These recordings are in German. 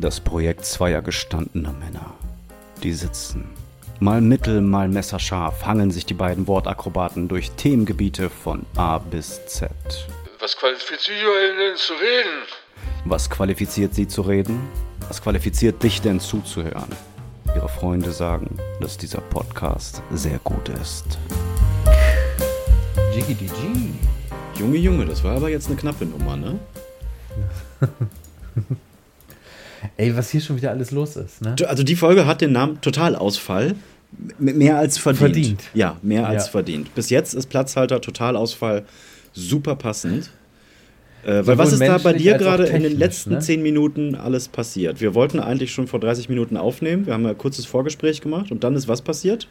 Das Projekt zweier gestandener Männer. Die sitzen. Mal mittel, mal messerscharf hangeln sich die beiden Wortakrobaten durch Themengebiete von A bis Z. Was qualifiziert euch denn zu reden? Was qualifiziert sie zu reden? Was qualifiziert dich denn zuzuhören? Ihre Freunde sagen, dass dieser Podcast sehr gut ist. GGDG. Junge, Junge, das war aber jetzt eine knappe Nummer, ne? Ey, was hier schon wieder alles los ist, ne? Also die Folge hat den Namen Totalausfall. Mehr als verdient. Verdient. Ja, mehr als Ja. verdient. Bis jetzt ist Platzhalter Totalausfall super passend. Äh, weil was ist da bei dir gerade in den letzten ne? zehn Minuten alles passiert? Wir wollten eigentlich schon vor 30 Minuten aufnehmen. Wir haben ein kurzes Vorgespräch gemacht und dann ist was passiert?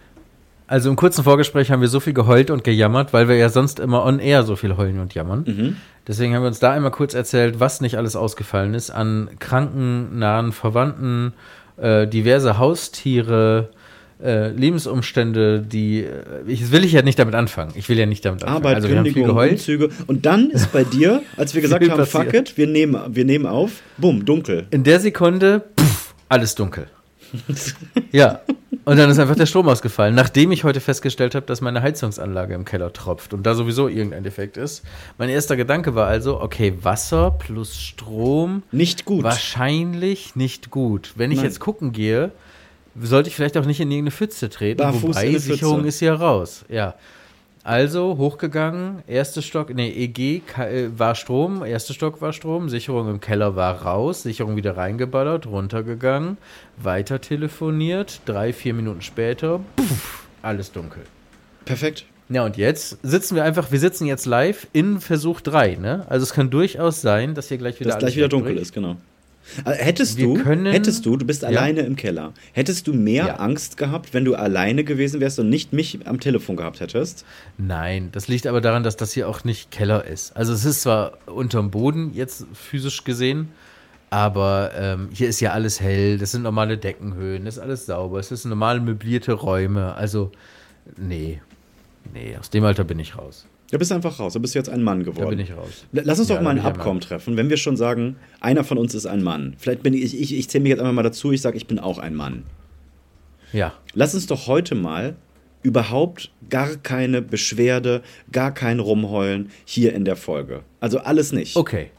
Also im kurzen Vorgespräch haben wir so viel geheult und gejammert, weil wir ja sonst immer on air so viel heulen und jammern. Mhm. Deswegen haben wir uns da einmal kurz erzählt, was nicht alles ausgefallen ist an kranken, nahen Verwandten, äh, diverse Haustiere, äh, Lebensumstände, die äh, ich will ich ja nicht damit anfangen. Ich will ja nicht damit anfangen. Arbeit, also wir haben viel Kündigung, geheult. Umzüge. Und dann ist bei dir, als wir gesagt haben, fuck passiert. it, wir nehmen, wir nehmen auf, bumm, dunkel. In der Sekunde, pff, alles dunkel. Ja. Und dann ist einfach der Strom ausgefallen, nachdem ich heute festgestellt habe, dass meine Heizungsanlage im Keller tropft und da sowieso irgendein Defekt ist. Mein erster Gedanke war also, okay, Wasser plus Strom, Nicht gut. wahrscheinlich nicht gut. Wenn ich Nein. jetzt gucken gehe, sollte ich vielleicht auch nicht in irgendeine Pfütze treten, Barfuß wobei. Sicherung ist ja raus. Ja. Also hochgegangen, erster Stock, nee, EG äh, war Strom, erster Stock war Strom, Sicherung im Keller war raus, Sicherung wieder reingeballert, runtergegangen, weiter telefoniert, drei, vier Minuten später, puff, alles dunkel. Perfekt. Ja, und jetzt sitzen wir einfach, wir sitzen jetzt live in Versuch 3, ne? Also es kann durchaus sein, dass hier gleich wieder Dass gleich wieder dunkel ist, genau. Äh, Hättest Wir du, können- hättest du, du bist Ja. alleine im Keller, hättest du mehr Ja. Angst gehabt, wenn du alleine gewesen wärst und nicht mich am Telefon gehabt hättest? Nein, das liegt aber daran, dass das hier auch nicht Keller ist. Also es ist zwar unterm Boden jetzt physisch gesehen, aber ähm, hier ist ja alles hell, das sind normale Deckenhöhen, das ist alles sauber, es sind normal möblierte Räume. Also, nee, nee, aus dem Alter bin ich raus. Du bist einfach raus, du bist jetzt ein Mann geworden. Da bin ich raus. Lass uns Ja, doch mal ein Abkommen treffen, wenn wir schon sagen, einer von uns ist ein Mann. Vielleicht bin ich, ich, ich zähle mich jetzt einfach mal dazu, ich sage, ich bin auch ein Mann. Ja, Lass uns doch heute mal überhaupt gar keine Beschwerde, gar kein Rumheulen hier in der Folge. Also alles nicht. okay.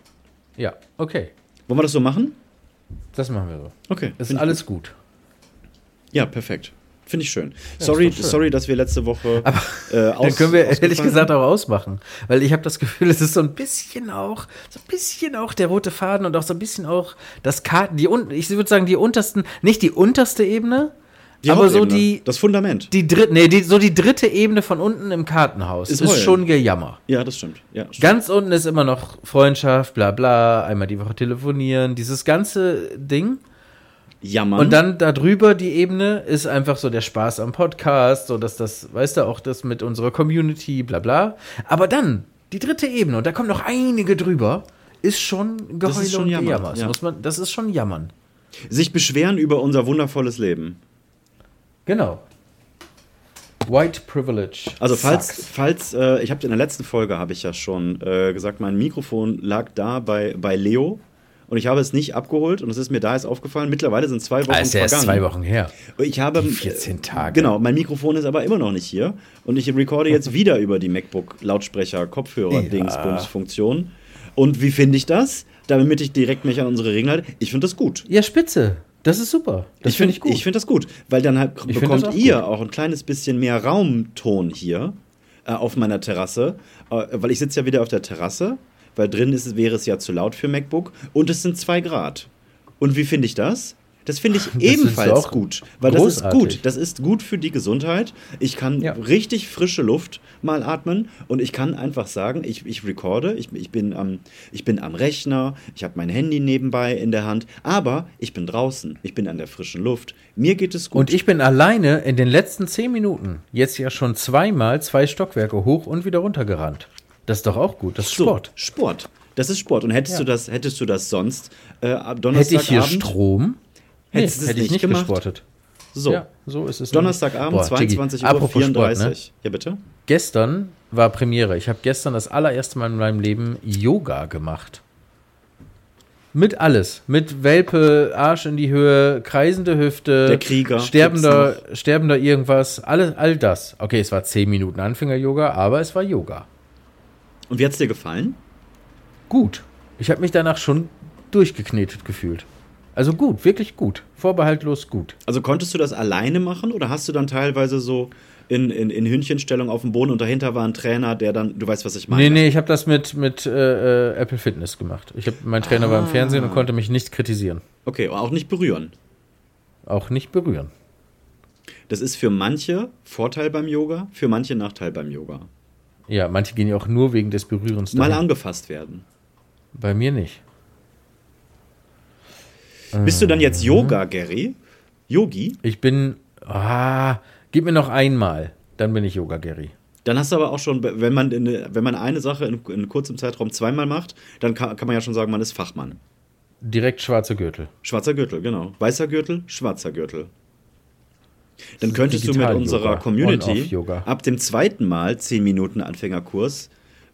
Ja, okay. Wollen wir das so machen? Das machen wir so. Okay. Es ist alles gut. Ja, perfekt. Finde ich schön. sorry, ist doch schön. sorry, dass wir letzte Woche Aber äh, aus, Dann können wir ehrlich gesagt auch ausmachen. Weil ich habe das Gefühl, es ist so ein bisschen auch, so ein bisschen auch der rote Faden und auch so ein bisschen auch das Karten, die ich würde sagen, die untersten, nicht die unterste Ebene, Die aber so die, Das Fundament. die dritte, nee, die, so die dritte Ebene von unten im Kartenhaus Ist ist, schon Gejammer. Ja, das stimmt. Ja, stimmt. Ganz unten ist immer noch Freundschaft, bla bla, einmal die Woche telefonieren, dieses ganze Ding. Jammern. Und dann darüber die Ebene ist einfach so der Spaß am Podcast, so dass das, weißt du, auch das mit unserer Community, bla bla. Aber dann die dritte Ebene, und da kommen noch einige drüber, ist schon Geheule ist schon und Jammern, Gejammer. Das, ja. muss man, das ist schon Jammern. sich beschweren über unser wundervolles Leben. Genau. White Privilege. Also falls, sucks. falls äh, ich habe in der letzten Folge habe ich ja schon äh, gesagt, mein Mikrofon lag da bei, bei Leo und ich habe es nicht abgeholt und es ist mir da jetzt aufgefallen. Mittlerweile sind zwei Wochen Ah, ist ja erst vergangen. zwei Wochen her. Ich habe Die 14 Tage. Genau, mein Mikrofon ist aber immer noch nicht hier und ich recorde jetzt wieder über die MacBook Lautsprecher Kopfhörer. Dingsbums Funktion. Und wie finde ich das? Damit ich direkt mich an unsere Regeln halte. Ich finde das gut. Ja, Spitze. Das ist super. Das finde ich gut. Ich finde das gut, weil dann halt find bekommt auch ihr gut. auch ein kleines bisschen mehr Raumton hier äh, auf meiner Terrasse, äh, weil ich sitze ja wieder auf der Terrasse, weil drin ist, wäre es ja zu laut für MacBook und es sind zwei Grad. Und wie finde ich das? Das finde ich du ebenfalls gut, weil das ist großartig. gut. Das ist gut für die Gesundheit. Ich kann Ja. richtig frische Luft mal atmen und ich kann einfach sagen, ich, ich recorde, ich, ich, bin am, ich bin am Rechner, ich habe mein Handy nebenbei in der Hand, aber ich bin draußen, ich bin an der frischen Luft. Mir geht es gut. Und ich bin alleine in den letzten zehn Minuten jetzt ja schon zweimal zwei Stockwerke hoch und wieder runter gerannt. Das ist doch auch gut. Das ist So, Sport. Sport. Das ist Sport. Und hättest Ja. du das, hättest du das sonst äh, ab Hätte Donnerstagabend? ich hier Strom? Hättest es hätte ich nicht gemacht? gesportet. So. Ja, so ist es. Donnerstagabend, Boah, Jiggy, 22 Uhr apropos 34. Sport, ne? Ja, bitte? Gestern war Premiere. Ich habe gestern das allererste Mal in meinem Leben Yoga gemacht. Mit alles. Mit Welpe, Arsch in die Höhe, kreisende Hüfte, Der Krieger sterbender, sterbender irgendwas, all, all das. Okay, es war 10 Minuten Anfänger-Yoga, aber es war Yoga. Und wie hat's dir gefallen? Gut. Ich habe mich danach schon durchgeknetet gefühlt. Also gut, wirklich gut. Vorbehaltlos gut. Also konntest du das alleine machen oder hast du dann teilweise so in, in, in Hündchenstellung auf dem Boden und dahinter war ein Trainer, der dann, du weißt, was ich meine? Nee, nee, ich habe das mit, mit äh, äh, Apple Fitness gemacht. Ich hab, mein Trainer war im Fernsehen und konnte mich nicht kritisieren. Okay, auch nicht berühren. Auch nicht berühren. Das ist für manche Vorteil beim Yoga, für manche Nachteil beim Yoga. Ja, manche gehen ja auch nur wegen des Berührens Mal dahin. angefasst werden. Bei mir nicht. Bist du dann jetzt Yoga, Gary? Yogi? Ich bin. Ah, gib mir noch einmal. Dann bin ich Yoga Gary. Dann hast du aber auch schon, wenn man, in, wenn man eine Sache in, in kurzem Zeitraum zweimal macht, dann kann, kann man ja schon sagen, man ist Fachmann. Direkt schwarze Gürtel. Schwarzer Gürtel, genau. Weißer Gürtel, schwarzer Gürtel. Dann könntest du mit unserer Community ab dem zweiten Mal 10 Minuten Anfängerkurs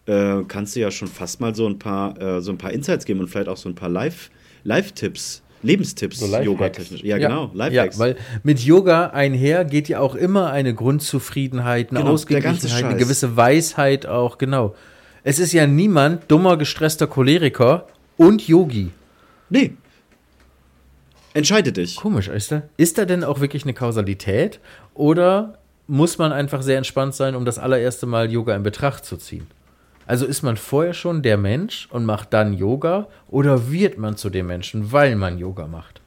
äh, kannst du ja schon fast mal so ein paar äh, so ein paar Insights geben und vielleicht auch so ein paar Live Live-Tipps, Lebenstipps, So. Yoga-technisch. Ja, genau, Ja, Lifehacks. weil mit Yoga einher geht ja auch immer eine Grundzufriedenheit, eine Genau, Ausgeglichenheit, eine gewisse Weisheit auch, genau. Es ist ja niemand dummer, gestresster Choleriker und Yogi. nee. Entscheide dich. Komisch, ist da? Ist da denn auch wirklich eine Kausalität? Oder muss man einfach sehr entspannt sein, um das allererste Mal Yoga in Betracht zu ziehen? Also ist man vorher schon der Mensch und macht dann Yoga? Oder wird man zu dem Menschen, weil man Yoga macht?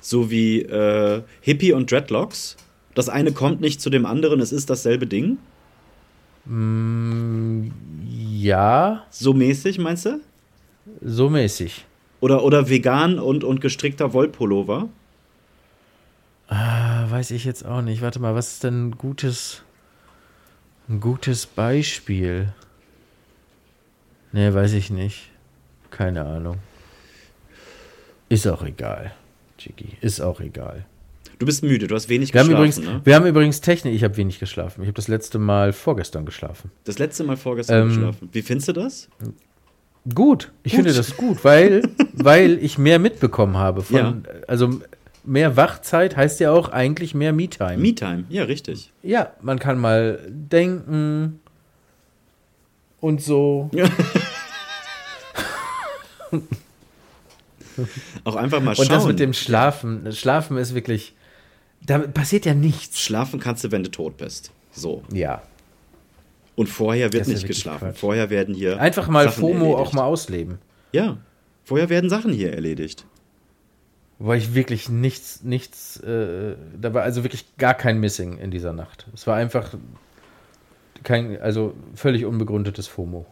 So wie äh, Hippie und Dreadlocks. Das eine kommt nicht zu dem anderen, es ist dasselbe Ding. Ja, So mäßig, meinst du? so mäßig. Oder, oder vegan und, und gestrickter Wollpullover. Ah, weiß ich jetzt auch nicht. Warte mal, was ist denn ein gutes, ein gutes Beispiel? Nee, weiß ich nicht. Keine Ahnung. Ist auch egal, Chiki. Ist auch egal. Du bist müde, du hast wenig Wir haben, geschlafen, übrigens, ne? wir haben übrigens Technik. Ich habe wenig geschlafen. Ich habe das letzte Mal vorgestern geschlafen. Das letzte Mal vorgestern Ähm, geschlafen. Wie findest du das? Gut. Ich finde das gut, weil, weil ich mehr mitbekommen habe. Von, Also mehr Wachzeit heißt ja auch eigentlich mehr Me-Time. Me-Time, ja, richtig. Ja, man kann mal denken und so. Auch einfach mal schauen. Und das mit dem Schlafen. Schlafen ist wirklich. Da passiert ja nichts. Schlafen kannst du, wenn du tot bist. So. Ja. Und vorher wird nicht geschlafen. Quatsch. Vorher werden hier. Einfach mal Sachen FOMO erledigt. auch mal ausleben. Ja. Vorher werden Sachen hier erledigt. Weil ich wirklich nichts, nichts, äh, da war also wirklich gar kein Missing in dieser Nacht. Es war einfach kein, also völlig unbegründetes FOMO.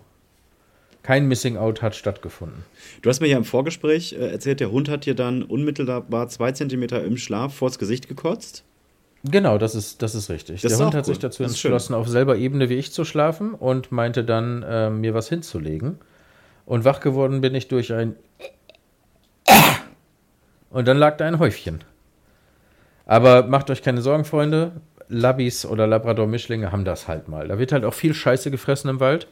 Kein Missing Out hat stattgefunden. Du hast mir ja im Vorgespräch äh, erzählt, der Hund hat dir dann unmittelbar zwei Zentimeter im Schlaf vors Gesicht gekotzt. Genau, das ist, das ist richtig. Das Der ist Hund hat cool. sich dazu entschlossen, auf selber Ebene wie ich zu schlafen und meinte dann, äh, mir was hinzulegen. Und wach geworden bin ich durch ein und dann lag da ein Häufchen. Aber macht euch keine Sorgen, Freunde. Labbis oder Labrador-Mischlinge haben das halt mal. Da wird halt auch viel Scheiße gefressen im Wald.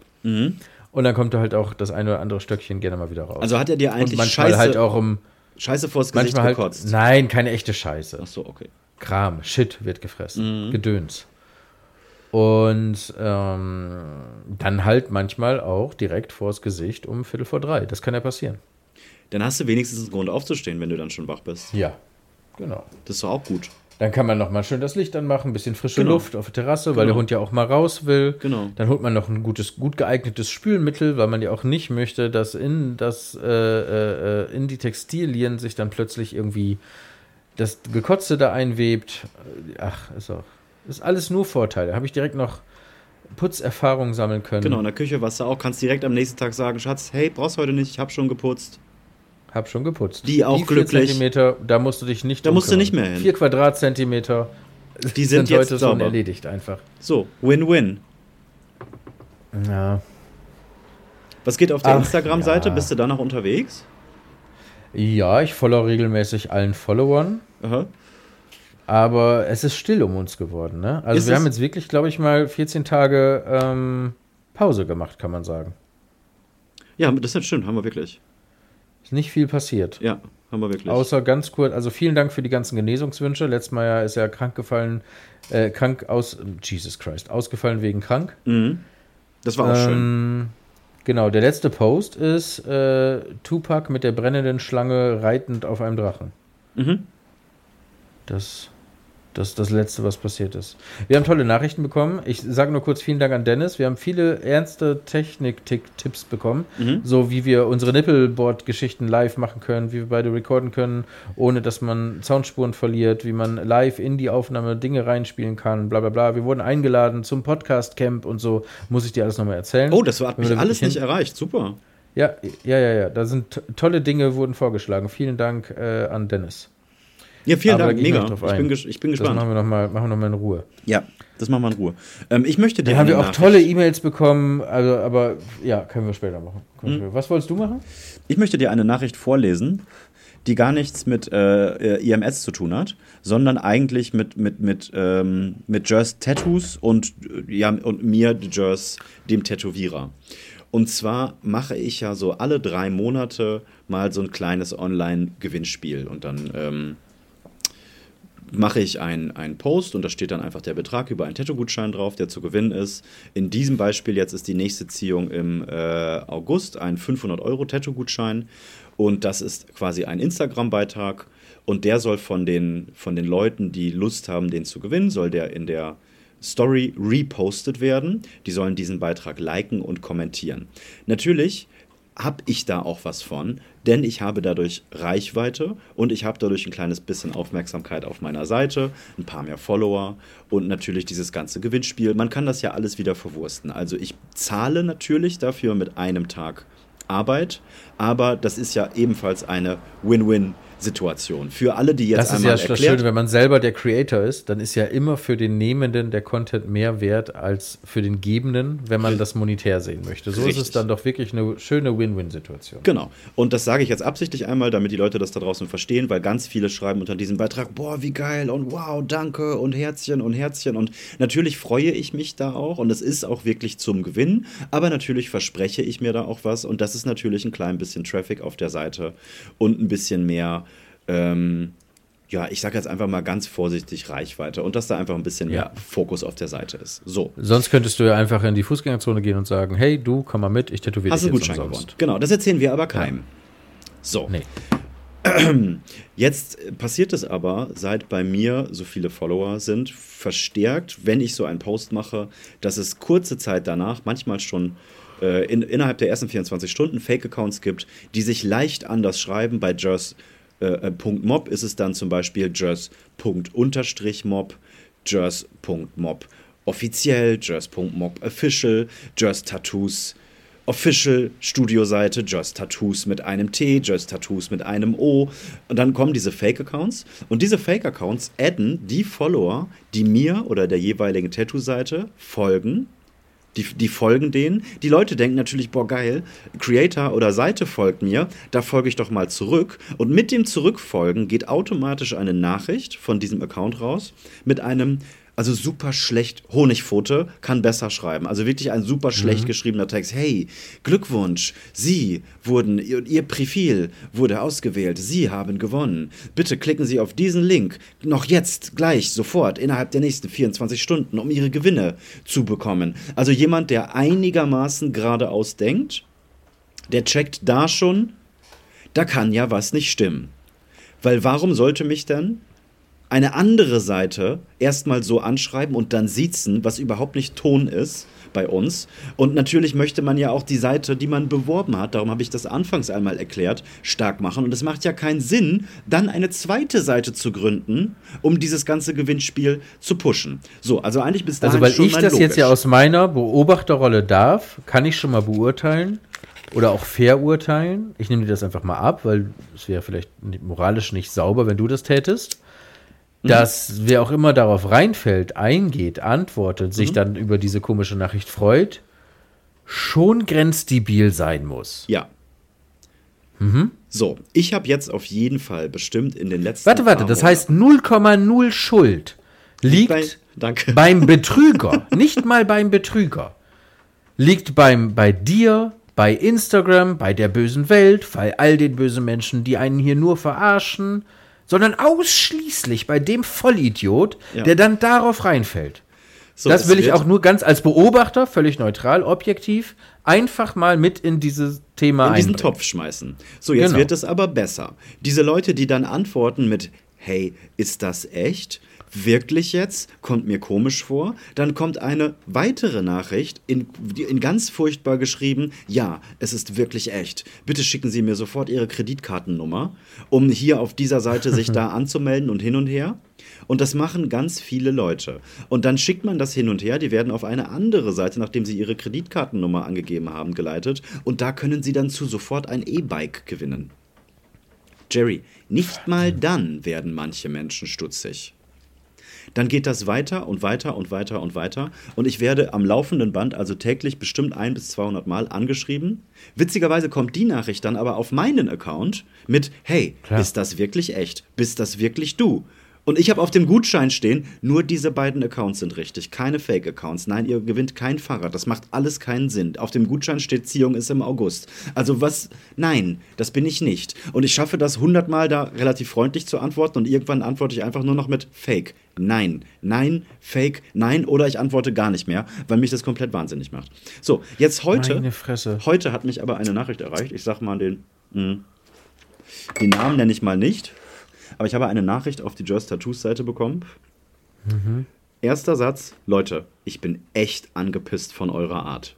Und dann kommt da halt auch das eine oder andere Stöckchen gerne mal wieder raus. Mhm. Also hat er dir und eigentlich manchmal Scheiße, halt auch um. Scheiße vors Gesicht halt. gekotzt? Nein, keine echte Scheiße. Ach so, okay. Kram, Shit wird gefressen, Mhm. Gedöns. Und ähm, dann halt manchmal auch direkt vors Gesicht um Viertel vor drei. Das kann ja passieren. Dann hast du wenigstens einen Grund aufzustehen, wenn du dann schon wach bist. Ja, genau. Das ist doch auch gut. Dann kann man noch mal schön das Licht anmachen, ein bisschen frische Genau. Luft auf der Terrasse, weil der Genau. Hund ja auch mal raus will. Genau. Dann holt man noch ein gutes, gut geeignetes Spülmittel, weil man ja auch nicht möchte, dass in das äh, äh, äh, in die Textilien sich dann plötzlich irgendwie das Gekotzte da einwebt. Ach, ist auch ist alles nur Vorteile. Habe ich direkt noch Putzerfahrung sammeln können. Genau, in der Küche warst du auch, kannst direkt am nächsten Tag sagen, Schatz, hey, brauchst heute nicht, ich hab schon geputzt. Hab schon geputzt. Die auch vier glücklich. Zentimeter, da musst du dich nicht Da musst du nicht mehr hin. Vier Quadratzentimeter Die sind jetzt heute schon sauber. erledigt einfach. So, Win-Win. Ja. Was geht auf der Instagram-Seite? ja. Bist du da noch unterwegs? Ja, ich follow regelmäßig allen Followern. Aha. Aber es ist still um uns geworden, ne? Also Ist wir haben jetzt wirklich, glaube ich, mal 14 Tage ähm, Pause gemacht, kann man sagen. Ja, das ist stimmt, haben wir wirklich. Ist nicht viel passiert. Ja, haben wir wirklich. Außer ganz kurz, also vielen Dank für die ganzen Genesungswünsche. Letztes Mal ja ist er krank gefallen, äh, krank aus, Jesus Christ, ausgefallen wegen krank. das war auch schön. Genau, der letzte Post ist äh, Tupac mit der brennenden Schlange reitend auf einem Drachen. Mhm. Das, das ist das Letzte, was passiert ist. Wir haben tolle Nachrichten bekommen. Ich sage nur kurz vielen Dank an Dennis. Wir haben viele ernste Technik-Tipps bekommen, Mhm. so wie wir unsere Nippelboard-Geschichten live machen können, wie wir beide recorden können, ohne dass man Soundspuren verliert, wie man live in die Aufnahme Dinge reinspielen kann, bla bla bla. Wir wurden eingeladen zum Podcast-Camp und so. Muss ich dir alles nochmal erzählen. Oh, das hat mich da alles nicht erreicht. Super. Ja, ja, ja, ja. Da sind tolle Dinge wurden vorgeschlagen. Vielen Dank äh, an Dennis. Ja, vielen Aber da Dank, ich mega. Ich ein. bin, ich bin Das gespannt. machen wir nochmal machen wir noch mal in Ruhe. Ja, das machen wir in Ruhe. Ähm, ich möchte dir haben wir auch Nachricht- tolle E-Mails bekommen, also, aber ja, können wir später machen. Hm. Später. Was wolltest du machen? Ich möchte dir eine Nachricht vorlesen, die gar nichts mit äh, IMS zu tun hat, sondern eigentlich mit, mit, mit, ähm, mit Jers Tattoos und, äh, ja, und mir, Jers, dem Tätowierer. Und zwar mache ich ja so alle drei Monate mal so ein kleines Online-Gewinnspiel. Und dann ähm, mache ich einen, Post und da steht dann einfach der Betrag über einen Tattoo-Gutschein drauf, der zu gewinnen ist. In diesem Beispiel jetzt ist die nächste Ziehung im äh, August ein 500-Euro-Tattoo-Gutschein und das ist quasi ein Instagram-Beitrag und der soll von den, von den Leuten, die Lust haben, den zu gewinnen, soll der in der Story repostet werden. Die sollen diesen Beitrag liken und kommentieren. Natürlich habe ich da auch was von, denn ich habe dadurch Reichweite und ich habe dadurch ein kleines bisschen Aufmerksamkeit auf meiner Seite, ein paar mehr Follower und natürlich dieses ganze Gewinnspiel. Man kann das ja alles wieder verwursten. Also ich zahle natürlich dafür mit einem Tag Arbeit, aber das ist ja ebenfalls eine Win-Win-Situation. Für alle, die jetzt Das ist einmal ja das erklärt, Schöne, wenn man selber der Creator ist, dann ist ja immer für den Nehmenden der Content mehr wert als für den Gebenden, wenn man das monetär sehen möchte. So ist Richtig. es dann doch wirklich eine schöne Win-Win-Situation. Genau. Und das sage ich jetzt absichtlich einmal, damit die Leute das da draußen verstehen, weil ganz viele schreiben unter diesem Beitrag, boah, wie geil und wow, danke und Herzchen und Herzchen. Und natürlich freue ich mich da auch und es ist auch wirklich zum Gewinn, aber natürlich verspreche ich mir da auch was und das ist natürlich ein klein bisschen Traffic auf der Seite und ein bisschen mehr. Ähm, ja, ich sage jetzt einfach mal ganz vorsichtig Reichweite und dass da einfach ein bisschen Ja. mehr Fokus auf der Seite ist. So. Sonst könntest du ja einfach in die Fußgängerzone gehen und sagen, hey, du, komm mal mit, ich tätowiere Hast dich jetzt Gutschein gewonnen. Genau, das erzählen wir aber keinem. So. Nee. Jetzt passiert es aber, seit bei mir so viele Follower sind, verstärkt, wenn ich so einen Post mache, dass es kurze Zeit danach, manchmal schon äh, in, innerhalb der ersten 24 Stunden, Fake-Accounts gibt, die sich leicht anders schreiben. Bei Jers äh, äh, Punkt .mob ist es dann zum Beispiel Jers.mob, Jers.mob offiziell, Jers.mob official, Jers Tattoos Official Studioseite, Just Tattoos mit einem T, Just Tattoos mit einem O. Und dann kommen diese Fake-Accounts. Und diese Fake-Accounts adden die Follower, die mir oder der jeweiligen Tattoo-Seite folgen. Die, die folgen denen. Die Leute denken natürlich, boah, geil, Creator oder Seite folgt mir, da folge ich doch mal zurück. Und mit dem Zurückfolgen geht automatisch eine Nachricht von diesem Account raus mit einem also super schlecht. Honigpfote kann besser schreiben. Also wirklich ein super schlecht geschriebener Text. Hey, Glückwunsch, Sie wurden, Ihr, Ihr Profil wurde ausgewählt. Sie haben gewonnen. Bitte klicken Sie auf diesen Link noch jetzt, gleich, sofort, innerhalb der nächsten 24 Stunden, um Ihre Gewinne zu bekommen. Also jemand, der einigermaßen geradeaus denkt, der checkt da schon, da kann ja was nicht stimmen. Weil warum sollte mich denn eine andere Seite erstmal so anschreiben und dann siezen, was überhaupt nicht Ton ist bei uns. Und natürlich möchte man ja auch die Seite, die man beworben hat, darum habe ich das anfangs einmal erklärt, stark machen. Und es macht ja keinen Sinn, dann eine zweite Seite zu gründen, um dieses ganze Gewinnspiel zu pushen. So, also eigentlich bis dahin Also, weil schon ich das jetzt ja logisch. aus meiner Beobachterrolle darf, kann ich schon mal beurteilen oder auch verurteilen. Ich nehme dir das einfach mal ab, weil es wäre vielleicht moralisch nicht sauber, wenn du das tätest. Mhm. Dass wer auch immer darauf reinfällt, eingeht, antwortet, sich Mhm. dann über diese komische Nachricht freut, schon grenzdebil sein muss. Ja. So, ich habe jetzt auf jeden Fall bestimmt in den letzten. Mhm. Warte, warte, das heißt 0,0 Schuld liegt Bei- danke. beim Betrüger, nicht mal beim Betrüger, liegt beim, bei dir, bei Instagram, bei der bösen Welt, bei all den bösen Menschen, die einen hier nur verarschen, sondern ausschließlich bei dem Vollidiot, Ja. der dann darauf reinfällt. So, das will ich auch nur ganz als Beobachter, völlig neutral, objektiv, einfach mal mit in dieses Thema in diesen einbringen. Topf schmeißen. So, jetzt Genau. wird es aber besser. Diese Leute, die dann antworten mit, hey, ist das echt? Wirklich jetzt? Kommt mir komisch vor. Dann kommt eine weitere Nachricht, in, in ganz furchtbar geschrieben, ja, es ist wirklich echt. Bitte schicken Sie mir sofort Ihre Kreditkartennummer, um hier auf dieser Seite sich da anzumelden und hin und her. Und das machen ganz viele Leute. Und dann schickt man das hin und her. Die werden auf eine andere Seite, nachdem sie ihre Kreditkartennummer angegeben haben, geleitet. Und da können sie dann zu sofort ein E-Bike gewinnen. Jerry, nicht mal dann werden manche Menschen stutzig. Dann geht das weiter und weiter und weiter und weiter. Und ich werde am laufenden Band, also täglich bestimmt ein bis 200 Mal angeschrieben. Witzigerweise kommt die Nachricht dann aber auf meinen Account mit, hey, Klar. ist das wirklich echt? Bist das wirklich du? Und ich habe auf dem Gutschein stehen, nur diese beiden Accounts sind richtig, keine Fake-Accounts. Nein, ihr gewinnt kein Fahrrad, das macht alles keinen Sinn. Auf dem Gutschein steht, Ziehung ist im August. Also was? Nein, das bin ich nicht. Und ich schaffe das hundertmal da relativ freundlich zu antworten und irgendwann antworte ich einfach nur noch mit Fake. Nein, nein, Fake, nein oder ich antworte gar nicht mehr, weil mich das komplett wahnsinnig macht. So, jetzt heute, Meine Fresse. heute hat mich aber eine Nachricht erreicht. Ich sag mal den, mh, den Namen nenne ich mal nicht. Aber ich habe eine Nachricht auf die Just Tattoos Seite bekommen. Erster Satz, Leute, ich bin echt angepisst von eurer Art.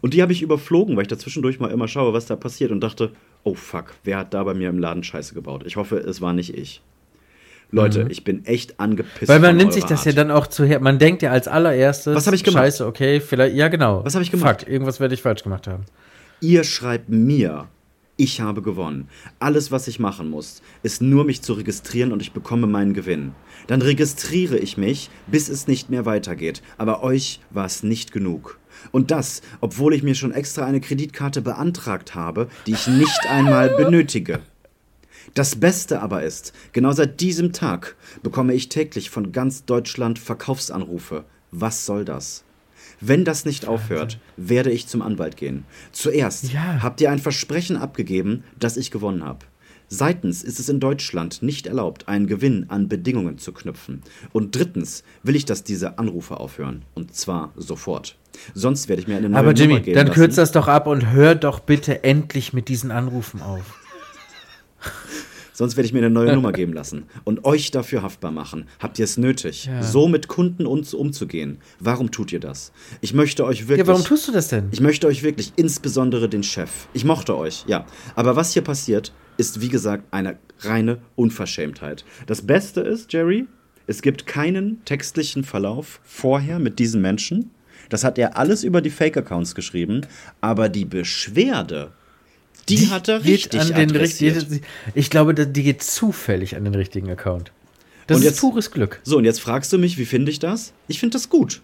Und die habe ich überflogen, weil ich dazwischendurch mal immer schaue, was da passiert und dachte, oh fuck, wer hat da bei mir im Laden Scheiße gebaut? Ich hoffe, es war nicht ich. Leute, ich bin echt angepisst. Weil man nimmt sich das Art. ja dann auch zu her. Man denkt ja als allererstes. Was hab ich gemacht? Scheiße, okay, vielleicht. Ja, genau. Was hab ich gemacht? Fuck, irgendwas werde ich falsch gemacht haben. Ihr schreibt mir, ich habe gewonnen. Alles, was ich machen muss, ist nur mich zu registrieren und ich bekomme meinen Gewinn. Dann registriere ich mich, bis es nicht mehr weitergeht. Aber euch war es nicht genug. Und das, obwohl ich mir schon extra eine Kreditkarte beantragt habe, die ich nicht einmal benötige. Das Beste aber ist, genau seit diesem Tag bekomme ich täglich von ganz Deutschland Verkaufsanrufe. Was soll das? Wenn das nicht aufhört, werde ich zum Anwalt gehen. Zuerst Ja. habt ihr ein Versprechen abgegeben, dass ich gewonnen habe. Seitens ist es in Deutschland nicht erlaubt, einen Gewinn an Bedingungen zu knüpfen. Und drittens will ich, dass diese Anrufe aufhören. Und zwar sofort. Sonst werde ich mir eine neue Aber Nummer Jimmy, geben dann kürzt das doch ab und hör doch bitte endlich mit diesen Anrufen auf. Sonst werde ich mir eine neue Nummer geben lassen und euch dafür haftbar machen. Habt ihr es nötig, Ja. so mit Kunden uns umzugehen? Warum tut ihr das? Ich möchte euch wirklich. Ja, warum tust du das denn? Ich möchte euch wirklich, insbesondere den Chef. Ich mochte euch, ja. Aber was hier passiert, ist wie gesagt eine reine Unverschämtheit. Das Beste ist, Jerry, es gibt keinen textlichen Verlauf vorher mit diesen Menschen. Das hat er alles über die Fake-Accounts geschrieben. Aber die Beschwerde, die, hat er richtig an den richtigen. Ich glaube, die geht zufällig an den richtigen Account. Das Und ist jetzt- pures Glück. So, und jetzt fragst du mich, wie finde ich das? Ich finde das gut.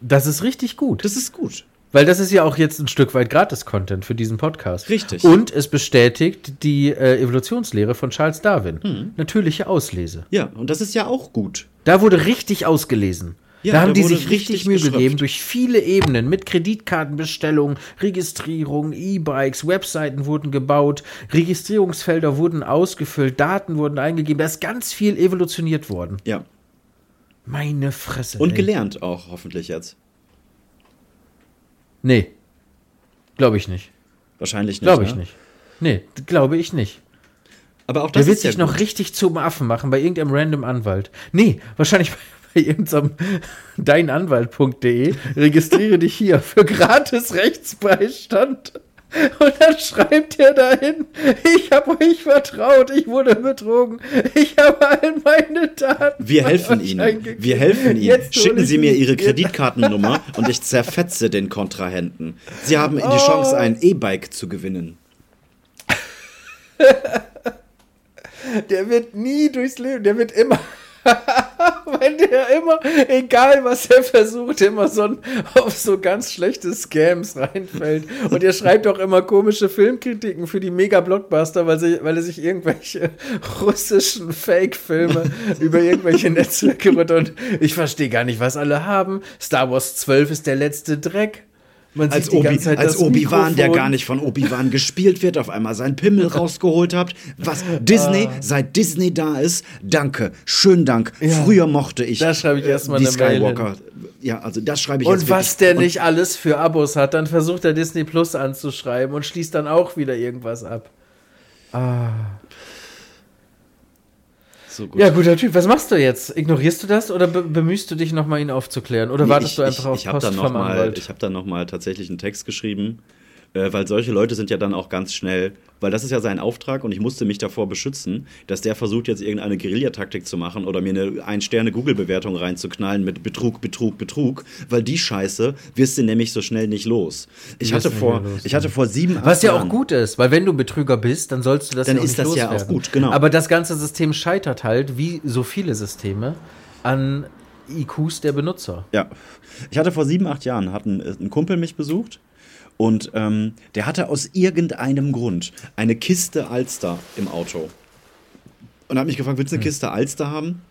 Das ist richtig gut. Das ist gut. Weil das ist ja auch jetzt ein Stück weit Gratis-Content für diesen Podcast. Richtig. Und es bestätigt die äh, Evolutionslehre von Charles Darwin. Hm. Natürliche Auslese. Ja, und das ist ja auch gut. Da wurde richtig ausgelesen. Ja, da haben die sich richtig, richtig Mühe gegeben durch viele Ebenen mit Kreditkartenbestellung, Registrierung, E-Bikes, Webseiten wurden gebaut, Registrierungsfelder wurden ausgefüllt, Daten wurden eingegeben. Da ist ganz viel evolutioniert worden. Ja. Meine Fresse. Und ey. gelernt auch, hoffentlich jetzt. Nee. Glaube ich nicht. Wahrscheinlich nicht. Glaube ich ne? nicht. Nee, glaube ich nicht. Aber auch Der das wird ist ja sich noch richtig zum Affen machen bei irgendeinem random Anwalt. Nee, wahrscheinlich bei, irgendeinem deinanwalt.de. Registriere dich hier für gratis Rechtsbeistand. Und dann schreibt er dahin, ich habe euch vertraut, ich wurde betrogen, ich habe all meine Daten. Wir helfen Ihnen. Wir helfen Ihnen. Jetzt Schicken Sie mir Ihre Kreditkartennummer und ich zerfetze den Kontrahenten. Sie haben die Oh. Chance, ein E-Bike zu gewinnen. Der wird nie durchs Leben, der wird immer, wenn der immer, egal was er versucht, immer so ein, auf so ganz schlechte Scams reinfällt. Und er schreibt auch immer komische Filmkritiken für die Mega-Blockbuster, weil, sie, weil er sich irgendwelche russischen Fake-Filme über irgendwelche Netzwerke runter und ich verstehe gar nicht, was alle haben. Star Wars 12 ist der letzte Dreck. Man als Zeit als das Obi-Wan, der gar nicht von Obi-Wan gespielt wird, auf einmal seinen Pimmel rausgeholt habt. Was Disney, Ah. seit Disney da ist, danke, schönen Dank. Früher mochte ich Da schreibe ich äh, erst mal die eine Mail Skywalker. Ja, also das schreibe ich jetzt Und was wirklich. der Und nicht alles für Abos hat, dann versucht er Disney Plus anzuschreiben und schließt dann auch wieder irgendwas ab. So gut. Ja, guter Typ. Was machst du jetzt? Ignorierst du das oder be bemühst du dich nochmal, ihn aufzuklären? Oder Nee, wartest ich, du einfach ich, auf ich Post dann noch vom mal, Anwalt? Ich habe dann nochmal tatsächlich einen Text geschrieben, äh, weil solche Leute sind ja dann auch ganz schnell, weil das ist ja sein Auftrag und ich musste mich davor beschützen, dass der versucht jetzt irgendeine Guerillataktik zu machen oder mir eine Ein-Sterne-Google-Bewertung reinzuknallen mit Betrug, Betrug, Betrug, weil die Scheiße wirst du nämlich so schnell nicht los. Ich hatte vor, los, ich hatte vor sieben, Was ja auch gut ist, weil wenn du Betrüger bist, dann sollst du das Dann ja auch ist das ja auch loswerden. gut, genau. Aber das ganze System scheitert halt, wie so viele Systeme, an IQs der Benutzer. Ja. Ich hatte vor sieben, acht Jahren, hat ein, ein Kumpel mich besucht und ähm, der hatte aus irgendeinem Grund eine Kiste Alster im Auto. Und hat mich gefragt, willst du eine Kiste Alster haben?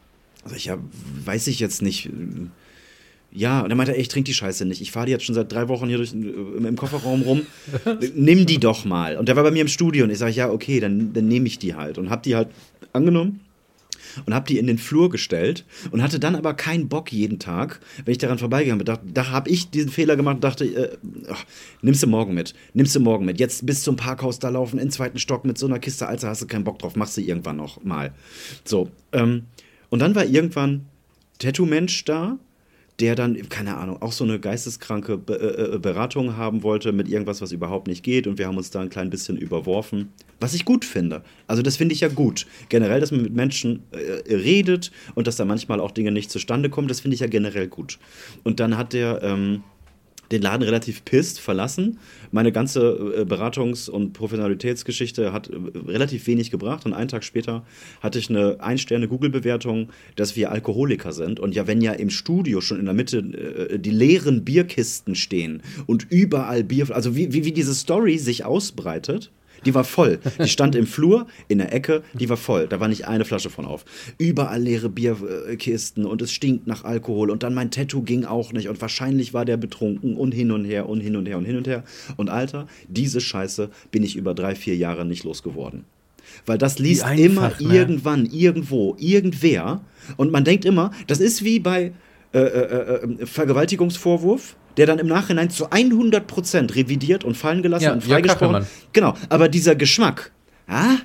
Also ich, ja, weiß ich jetzt nicht. Ja, und dann meinte er, ey, ich trinke die Scheiße nicht. Ich fahre die jetzt schon seit drei Wochen hier durch, im im Kofferraum rum. Nimm die doch mal. Und der war bei mir im Studio und ich sage, ja, okay, dann, dann nehme ich die halt. Und hab die halt angenommen und habe die in den Flur gestellt und hatte dann aber keinen Bock jeden Tag, wenn ich daran vorbeigegangen bin. Da, da habe ich diesen Fehler gemacht und dachte, äh, ach, nimmst du morgen mit, nimmst du morgen mit. Jetzt bis zum Parkhaus da laufen, in zweiten Stock mit so einer Kiste, also hast du keinen Bock drauf, machst du irgendwann noch mal. So, ähm, und dann war irgendwann Tattoo-Mensch da, der dann, keine Ahnung, auch so eine geisteskranke Be äh, äh, Beratung haben wollte mit irgendwas, was überhaupt nicht geht. Und wir haben uns da ein klein bisschen überworfen. Was ich gut finde. Also, das finde ich ja gut. Generell, dass man mit Menschen äh, redet und dass da manchmal auch Dinge nicht zustande kommen, das finde ich ja generell gut. Und dann hat der. Ähm, den Laden relativ pisst verlassen. Meine ganze äh, Beratungs- und Professionalitätsgeschichte hat äh, relativ wenig gebracht. Und einen Tag später hatte ich eine Ein-Sterne-Google-Bewertung, dass wir Alkoholiker sind. Und ja, wenn ja im Studio schon in der Mitte äh, die leeren Bierkisten stehen und überall Bier, also wie, wie, wie diese Story sich ausbreitet. Die war voll. Die stand im Flur, in der Ecke, die war voll. Da war nicht eine Flasche von auf. Überall leere Bierkisten und es stinkt nach Alkohol. Und dann mein Tattoo ging auch nicht. Und wahrscheinlich war der betrunken und hin und her und hin und her und hin und her. Und Alter, diese Scheiße bin ich über drei, vier Jahre nicht losgeworden. Weil das liest einfach, immer ne? irgendwann, irgendwo, irgendwer. Und man denkt immer, das ist wie bei äh, äh, äh, Vergewaltigungsvorwurf, der dann im Nachhinein zu 100% revidiert und fallen gelassen Ja, und ja, freigesprochen. Kachelmann. genau, aber dieser Geschmack, ah,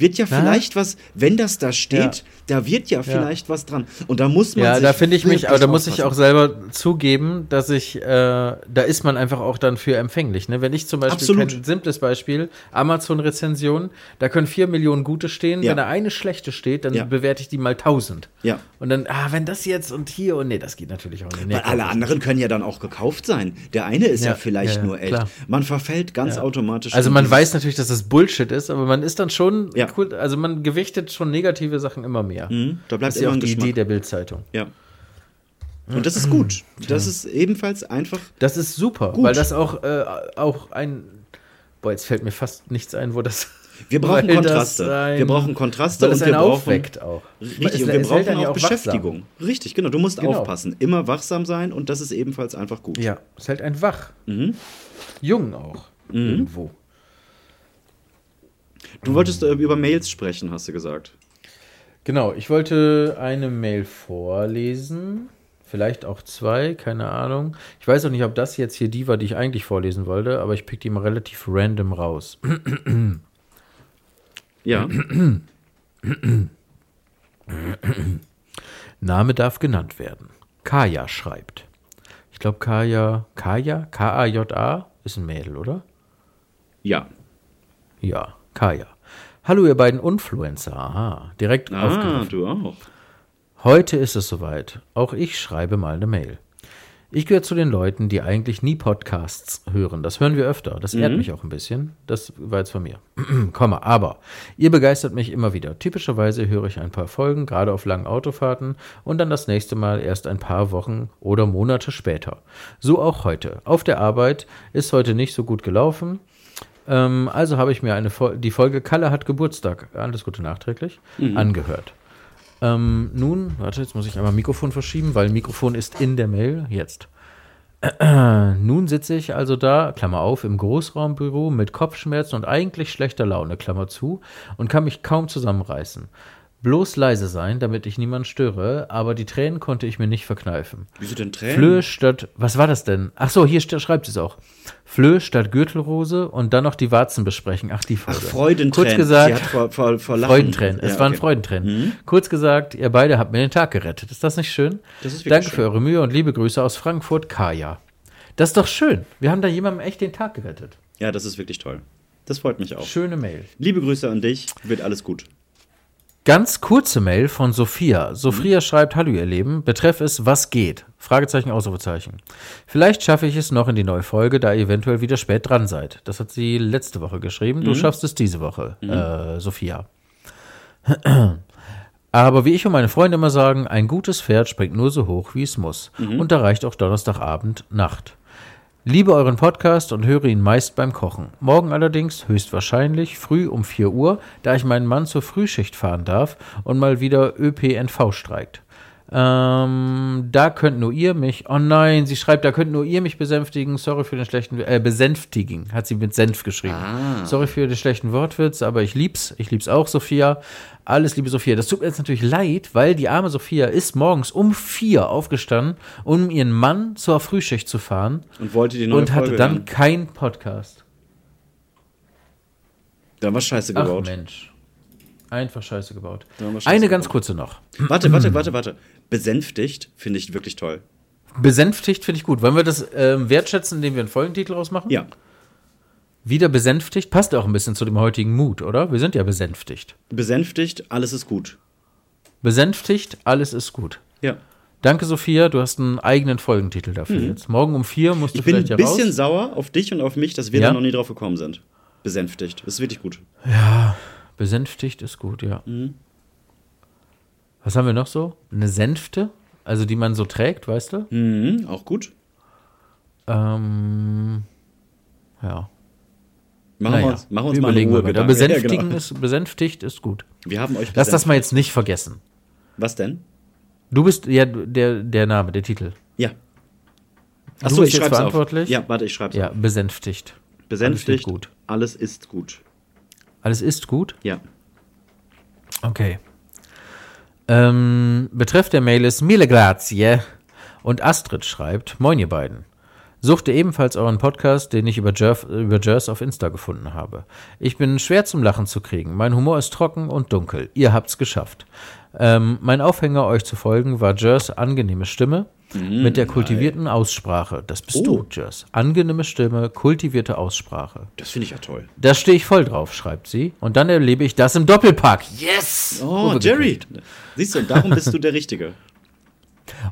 wird ja vielleicht was, wenn das da steht, da wird ja vielleicht was dran. Und da muss man Ja, da finde ich mich, aber da muss ich auch selber zugeben, dass ich, äh, da ist man einfach auch dann für empfänglich. Ne? Wenn ich zum Beispiel, Absolut. kein simples Beispiel, Amazon-Rezension, da können vier Millionen gute stehen, Ja. wenn da eine schlechte steht, dann Ja. bewerte ich die mal tausend. Ja. Und dann, ah, wenn das jetzt und hier und nee, das geht natürlich auch nicht. Nee, Weil alle anderen können ja dann auch gekauft sein. Der eine ist ja, Ja, vielleicht ja, ja, nur echt. klar. Man verfällt ganz automatisch. Also man weiß natürlich, dass das Bullshit ist, aber man ist dann schon, Ja. Cool, also man gewichtet schon negative Sachen immer mehr. Mhm, da bleibt das ist ja auch die Geschmack. Idee der Bildzeitung. Ja. Und das ist gut. Das ist ebenfalls einfach. Das ist super, Gut. weil das auch, äh, auch ein. Boah, jetzt fällt mir fast nichts ein, wo das. Wir brauchen Kontraste. ein- Wir brauchen Kontraste und wir brauchen. auch. Richtig, Es- und wir brauchen auch wachsam. Beschäftigung. Richtig, genau. Du musst Genau. aufpassen. Immer wachsam sein und das ist ebenfalls einfach gut. Ja, es hält einen wach. Mhm. Jung auch. Irgendwo. Du wolltest äh, über Mails sprechen, hast du gesagt. Genau, ich wollte eine Mail vorlesen. Vielleicht auch zwei, keine Ahnung. Ich weiß auch nicht, ob das jetzt hier die war, die ich eigentlich vorlesen wollte, aber ich pick die mal relativ random raus. Ja. Name darf genannt werden. Kaya schreibt. Ich glaube, Kaya, Kaya, K-A-J-A ist ein Mädel, oder? ja. Ja, Kaya. Hallo, ihr beiden Influencer. Aha, direkt Ah, aufgegriffen. du auch. Heute ist es soweit. Auch ich schreibe mal eine Mail. Ich gehöre zu den Leuten, die eigentlich nie Podcasts hören. Das hören wir öfter. Das ehrt mich auch ein bisschen. Das war jetzt von mir. Komma, aber ihr begeistert mich immer wieder. Typischerweise höre ich ein paar Folgen, gerade auf langen Autofahrten, und dann das nächste Mal erst ein paar Wochen oder Monate später. So auch heute. Auf der Arbeit ist heute nicht so gut gelaufen. Ähm, also habe ich mir eine Fol die Folge Kalle hat Geburtstag, alles Gute nachträglich, angehört. Ähm, nun, warte, jetzt muss ich einmal Mikrofon verschieben, weil Mikrofon ist in der Mail. Jetzt. Nun sitze ich also da, Klammer auf, im Großraumbüro mit Kopfschmerzen und eigentlich schlechter Laune, Klammer zu, und kann mich kaum zusammenreißen. Bloß leise sein, damit ich niemanden störe, aber die Tränen konnte ich mir nicht verkneifen. Wieso denn Tränen? Flöhe statt, was war das denn? Ach so, hier schreibt sie es auch. Flöhe statt Gürtelrose und dann noch die Warzen besprechen. Ach, die Ach, Folge. Freudentränen. Kurz Sie gesagt, hat vor, vor, vor. Freudentränen. Es Ja, waren okay. Freudentränen. Kurz gesagt, ihr beide habt mir den Tag gerettet. Ist das nicht schön? Das ist wirklich Danke schön. für eure Mühe und liebe Grüße aus Frankfurt, Kaya. Das ist doch schön. Wir haben da jemandem echt den Tag gerettet. Ja, das ist wirklich toll. Das freut mich auch. Schöne Mail. Liebe Grüße an dich. Wird alles gut. Ganz kurze Mail von Sophia. Sophia schreibt, hallo ihr Leben, betreff es, was geht? Fragezeichen, Ausrufezeichen. Vielleicht schaffe ich es noch in die neue Folge, da ihr eventuell wieder spät dran seid. Das hat sie letzte Woche geschrieben. Du schaffst es diese Woche, äh, Sophia. Aber wie ich und meine Freunde immer sagen, ein gutes Pferd springt nur so hoch, wie es muss. Und da reicht auch Donnerstagabend Nacht. Liebe euren Podcast und höre ihn meist beim Kochen. Morgen allerdings höchstwahrscheinlich früh um 4 Uhr, da ich meinen Mann zur Frühschicht fahren darf und mal wieder ÖPNV streikt. Ähm, da könnt nur ihr mich, oh nein, sie schreibt, da könnt nur ihr mich besänftigen, sorry für den schlechten, äh, besänftigen, hat sie mit Senf geschrieben. Sorry für den schlechten Wortwitz, aber ich lieb's, ich lieb's auch, Sophia. Alles liebe Sophia. Das tut mir jetzt natürlich leid, weil die arme Sophia ist morgens um vier aufgestanden, um ihren Mann zur Frühschicht zu fahren Und wollte die neue und hatte Folge dann hören. keinen Podcast. Da haben wir Scheiße Ach gebaut. Mensch. Einfach scheiße gebaut. Scheiße Eine ganz gebaut. kurze noch. Warte, warte, warte, warte. Besänftigt finde ich wirklich toll. Besänftigt finde ich gut. Wollen wir das ähm, wertschätzen, indem wir einen Folgentitel rausmachen? Ja. Wieder besänftigt. Passt auch ein bisschen zu dem heutigen Mut, oder? Wir sind ja besänftigt. Besänftigt, alles ist gut. Besänftigt, alles ist gut. Ja. Danke, Sophia. Du hast einen eigenen Folgentitel dafür jetzt. Morgen um vier musst du Mhm. Ich bin ein vielleicht ja bisschen raus. sauer auf dich und auf mich, dass wir Ja? da noch nie drauf gekommen sind. Besänftigt. Das ist wirklich gut. Besänftigt ist gut, ja. Mhm. Was haben wir noch so? Eine Sänfte, also die man so trägt, weißt du? Mhm, auch gut. Ähm, ja. Machen Naja, wir uns, machen wir uns wir mal überlegen Ruhe mal wieder. Gedanken. Besänftigen Ja, genau. ist, besänftigt ist gut. Wir haben euch Lass das mal jetzt nicht vergessen. Was denn? Du bist ja der, der Name, der Titel. Ja. Du Achso, bist ich jetzt schreib's verantwortlich? auf. Ja, warte, ich schreib's Ja, auf. besänftigt. Besänftigt. Alles gut. Alles ist gut. Alles ist gut? Ja. Okay. Ähm, betreff der Mail ist Mille Grazie und Astrid schreibt, Moin ihr beiden. Suchte ebenfalls euren Podcast, den ich über Jerf, über Jers auf Insta gefunden habe. Ich bin schwer zum Lachen zu kriegen. Mein Humor ist trocken und dunkel. Ihr habt's geschafft. Ähm, mein Aufhänger, euch zu folgen, war Jers angenehme Stimme mit der kultivierten Aussprache. Das bist Oh. du, Jers. Angenehme Stimme, kultivierte Aussprache. Das finde ich ja toll. Da stehe ich voll drauf, schreibt sie. Und dann erlebe ich das im Doppelpack. Yes! Oh, Jerry. Siehst du, und darum bist du der Richtige.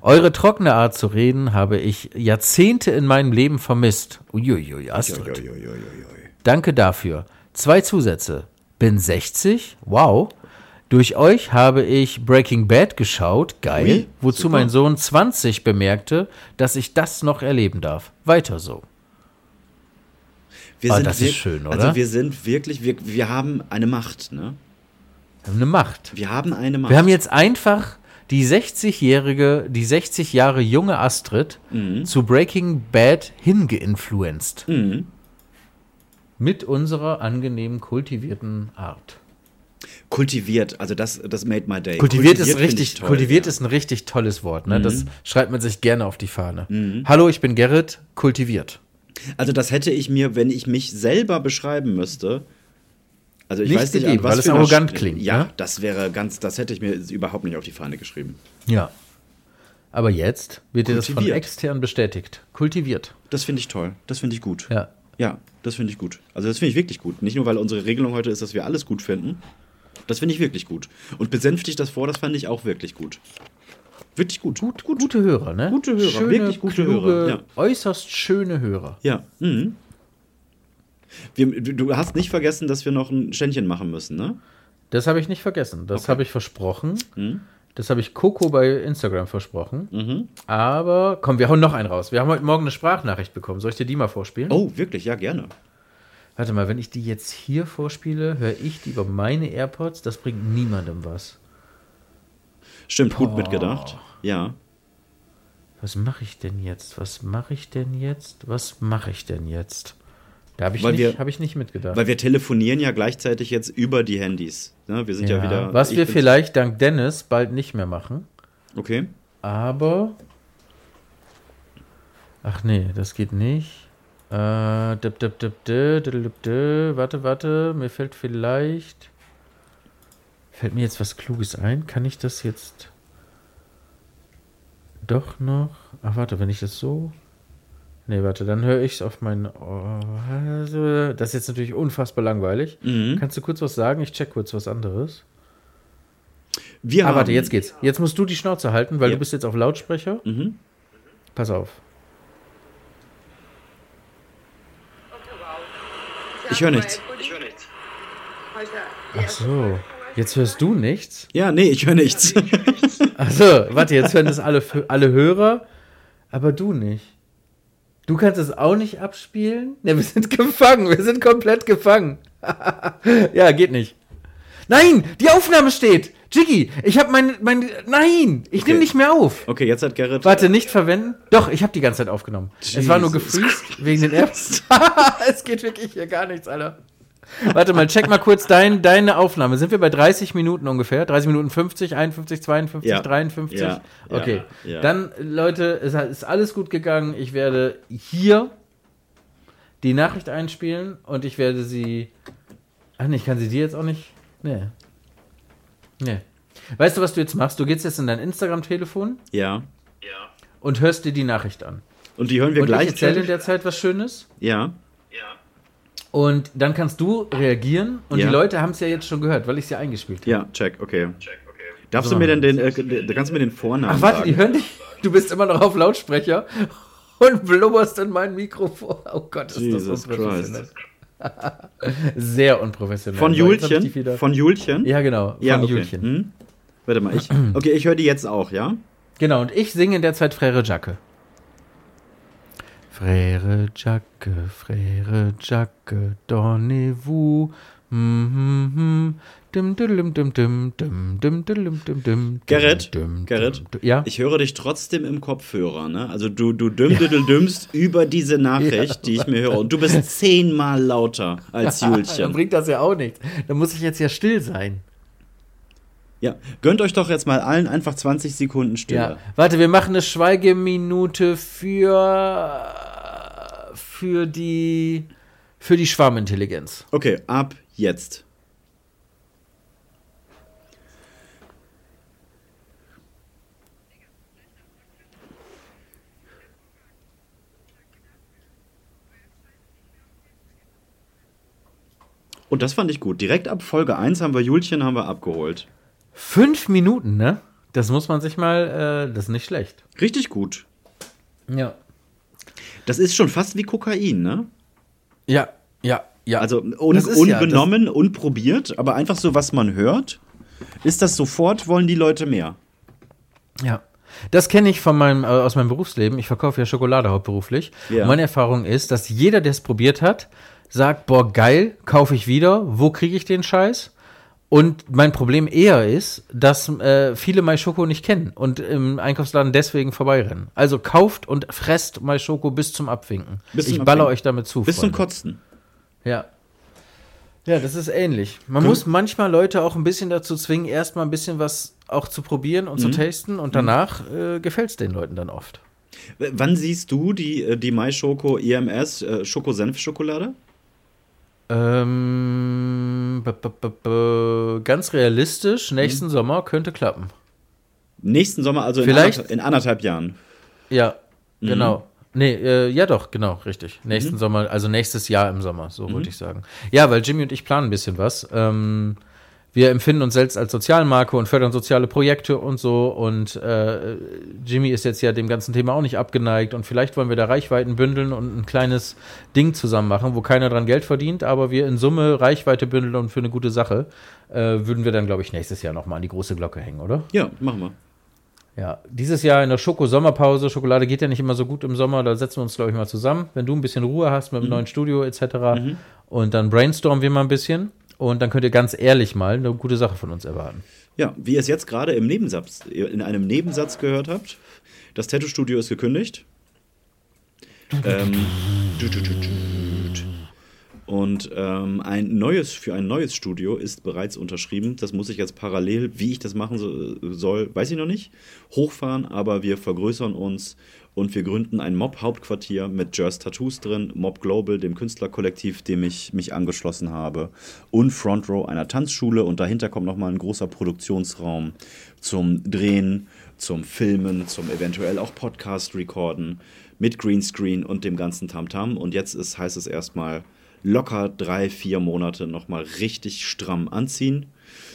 Eure trockene Art zu reden habe ich Jahrzehnte in meinem Leben vermisst. Uiuiui, Astrid. Danke dafür. Zwei Zusätze. Bin 60. Wow. Durch euch habe ich Breaking Bad geschaut. Geil. Ui, wozu super. mein Sohn 20 bemerkte, dass ich das noch erleben darf. Weiter so. Wir sind das ist schön, oder? Also wir sind wirklich, wir, wir haben eine Macht, ne? Wir haben eine Macht. Wir haben eine Macht. Wir haben jetzt einfach die 60-jährige, die 60 Jahre junge Astrid Mhm. zu Breaking Bad hingeinfluenzt. Mit unserer angenehmen, kultivierten Art. kultiviert, also das, das made my day. Kultiviert, ist finde richtig, ich toll, kultiviert ja. Mhm. ist ein richtig tolles Wort. Ne? Das schreibt man sich gerne auf die Fahne. Hallo, ich bin Gerrit, kultiviert. Also das hätte ich mir, wenn ich mich selber beschreiben müsste, also ich Nicht weiß nicht, gegeben, was weil es arrogant klingt, Ja, ne? das wäre ganz, das hätte ich mir überhaupt nicht auf die Fahne geschrieben. Ja. Aber jetzt wird dir das von extern bestätigt. Kultiviert. Das finde ich toll. Das finde ich gut. Ja. Ja, das finde ich gut. Also das finde ich wirklich gut. Nicht nur, weil unsere Regelung heute ist, dass wir alles gut finden. Das finde ich wirklich gut. Und besänftigt das vor, das fand ich auch wirklich gut. Wirklich gut. Gut, gut. Gute Hörer, ne? Gute Hörer, schöne, wirklich gute kluge, Hörer, ja. Äußerst schöne Hörer. Ja. Mhm. Wir, du, hast nicht vergessen, dass wir noch ein Ständchen machen müssen, ne? Das habe ich nicht vergessen. Das habe ich versprochen. Das habe ich Coco bei Instagram versprochen. Aber komm, wir hauen noch einen raus. Wir haben heute Morgen eine Sprachnachricht bekommen. Soll ich dir die mal vorspielen? Oh, wirklich? Ja, gerne. Warte mal, wenn ich die jetzt hier vorspiele, höre ich die über meine AirPods. Das bringt niemandem was. Stimmt, gut mitgedacht. Ja. Was mache ich denn jetzt? Was mache ich denn jetzt? Was mache ich denn jetzt? Da habe ich, Weil nicht- wir- hab ich nicht mitgedacht. Weil wir telefonieren ja gleichzeitig jetzt über die Handys. Ne? Wir sind ja, wieder. was wir vielleicht dank Dennis bald nicht mehr machen. Okay. Aber. Ach nee, das geht nicht. Äh, dip, dip, dip. Warte, warte. Mir fällt vielleicht. Fällt mir jetzt was Kluges ein? Kann ich das jetzt doch noch? Ach, warte, wenn ich das so. Nee, warte, dann höre ich es auf mein. Ohr. Also, Das ist jetzt natürlich unfassbar langweilig. Mhm. Kannst du kurz was sagen? Ich check kurz was anderes. Wir Ah, haben, warte, jetzt geht's. Jetzt musst du die Schnauze halten, weil Ja. du bist jetzt auf Lautsprecher. Mhm. Pass auf. Ich höre nichts. Ach so. Jetzt hörst du nichts? Ja, nee, ich höre nichts. Ach so, warte, jetzt hören das alle, alle Hörer, aber du nicht. Du kannst es auch nicht abspielen? Ne, wir sind gefangen, wir sind komplett gefangen. ja, geht nicht. Nein, die Aufnahme steht. Jiggy, ich habe mein, mein, nein, ich Okay. nehme nicht mehr auf. Okay, jetzt hat Gerrit. Warte, nicht verwenden? Doch, ich habe die ganze Zeit aufgenommen. Es war nur Jesus gefreezed wegen den Apps. es geht wirklich hier gar nichts, Alter. Warte mal, check mal kurz dein, deine Aufnahme. Sind wir bei 30 Minuten ungefähr? 30 Minuten 50, 51, 52, Ja. 53? Ja, ja, okay. ja. Dann, Leute, es ist alles gut gegangen. Ich werde hier die Nachricht einspielen und ich werde sie. Ach nee, ich kann sie dir jetzt auch nicht. Nee. Nee. Weißt du, was du jetzt machst? Du gehst jetzt in dein Instagram-Telefon Ja. und hörst dir die Nachricht an. Und die hören wir Und ich erzähle in der Zeit was Schönes. Ja. Und dann kannst du reagieren. Und Ja. die Leute haben es ja jetzt schon gehört, weil ich es ja eingespielt habe. Ja, check, okay. Darfst So. du mir denn den, äh, kannst du mir den Vornamen Ach, warte, sagen? die hören dich. Du bist immer noch auf Lautsprecher und blubberst in mein Mikrofon. Oh Gott, ist Jesus das unprofessionell. Christ. Sehr unprofessionell. Von Julchen? wieder- Von Julchen? ja, genau. Von Ja, okay. Julchen. Hm? Warte mal, ich. Okay, ich höre die jetzt auch, ja? Genau, und ich singe in der Zeit Frère Jacques. Frère Jacques, Frère Jacques, donnez-vous. Hm, hm, hm. Dim, diddlim, dim, dim, dim, dim, diddlim, dim, dim, Gerrit, dim, dim, Gerrit, dim. Ja? Ich höre dich trotzdem im Kopfhörer, ne? Also du, du dümmst über diese Nachricht, die ich mir höre. Und du bist zehnmal lauter als Dann Julchen. bringt das ja auch nichts. Dann muss ich jetzt ja still sein. Ja, gönnt euch doch jetzt mal allen einfach 20 Sekunden Stille. Ja. Warte, wir machen eine Schweigeminute für für die für die Schwarmintelligenz. Okay, ab jetzt. Und das fand ich gut. Direkt ab Folge 1 haben wir Julchen haben wir abgeholt. Fünf Minuten, ne? Das muss man sich mal, äh, das ist nicht schlecht. Richtig gut. Ja. Das ist schon fast wie Kokain, ne? Ja, ja, ja. Also un ist ja- unbenommen, unprobiert, aber einfach so, was man hört, ist das sofort, wollen die Leute mehr. Ja. Das kenne ich von meinem, äh, aus meinem Berufsleben. Ich verkaufe ja Schokolade hauptberuflich. Ja. Meine Erfahrung ist, dass jeder, der es probiert hat, sagt, boah, geil, kaufe ich wieder. Wo kriege ich den Scheiß? Und mein Problem eher ist, dass äh, viele MySchoko nicht kennen und im Einkaufsladen deswegen vorbeirennen. Also kauft und fresst MySchoko bis zum Abwinken. Bis zum ich baller Abwinken. euch damit zu. Bis zum Freunde. Kotzen. Ja. Ja, das ist ähnlich. Man muss manchmal Leute auch ein bisschen dazu zwingen, erstmal ein bisschen was auch zu probieren und zu tasten und danach äh, gefällt es den Leuten dann oft. W- Wann siehst du die, äh, die MySchoko IMS äh, Schoko-Senf-Schokolade? Ähm, b -b -b ganz realistisch, nächsten Sommer könnte klappen. Nächsten Sommer, also in, Vielleicht- anderthalb, in anderthalb Jahren. Ja, genau. Nee, äh, ja doch, genau, richtig. Nächsten Sommer, also nächstes Jahr im Sommer, so wollte ich sagen. Ja, weil Jimmy und ich planen ein bisschen was. Ähm, wir empfinden uns selbst als Sozialmarke und fördern soziale Projekte und so. Und äh, Jimmy ist jetzt ja dem ganzen Thema auch nicht abgeneigt. Und vielleicht wollen wir da Reichweiten bündeln und ein kleines Ding zusammen machen, wo keiner dran Geld verdient, aber wir in Summe Reichweite bündeln und für eine gute Sache äh, würden wir dann, glaube ich, nächstes Jahr nochmal an die große Glocke hängen, oder? Ja, machen wir. Ja, dieses Jahr in der Schoko-Sommerpause. Schokolade geht ja nicht immer so gut im Sommer. Da setzen wir uns, glaube ich, mal zusammen. Wenn du ein bisschen Ruhe hast mit dem neuen Studio etc. Und dann brainstormen wir mal ein bisschen. Und dann könnt ihr ganz ehrlich mal eine gute Sache von uns erwarten. Ja, wie ihr es jetzt gerade im Nebensatz, in einem Nebensatz gehört habt, Das Tattoo-Studio ist gekündigt. ähm. Und ähm, ein neues, für ein neues Studio ist bereits unterschrieben. Das muss ich jetzt parallel, wie ich das machen so, soll, weiß ich noch nicht, hochfahren, aber wir vergrößern uns und wir gründen ein Mob-Hauptquartier mit Jers Tattoos drin, Mob Global, dem Künstlerkollektiv, dem ich mich angeschlossen habe, und Front Row einer Tanzschule und dahinter kommt nochmal ein großer Produktionsraum zum Drehen, zum Filmen, zum eventuell auch Podcast-Recorden mit Greenscreen und dem ganzen Tamtam. Und jetzt ist, heißt es erstmal locker drei, vier Monate nochmal richtig stramm anziehen.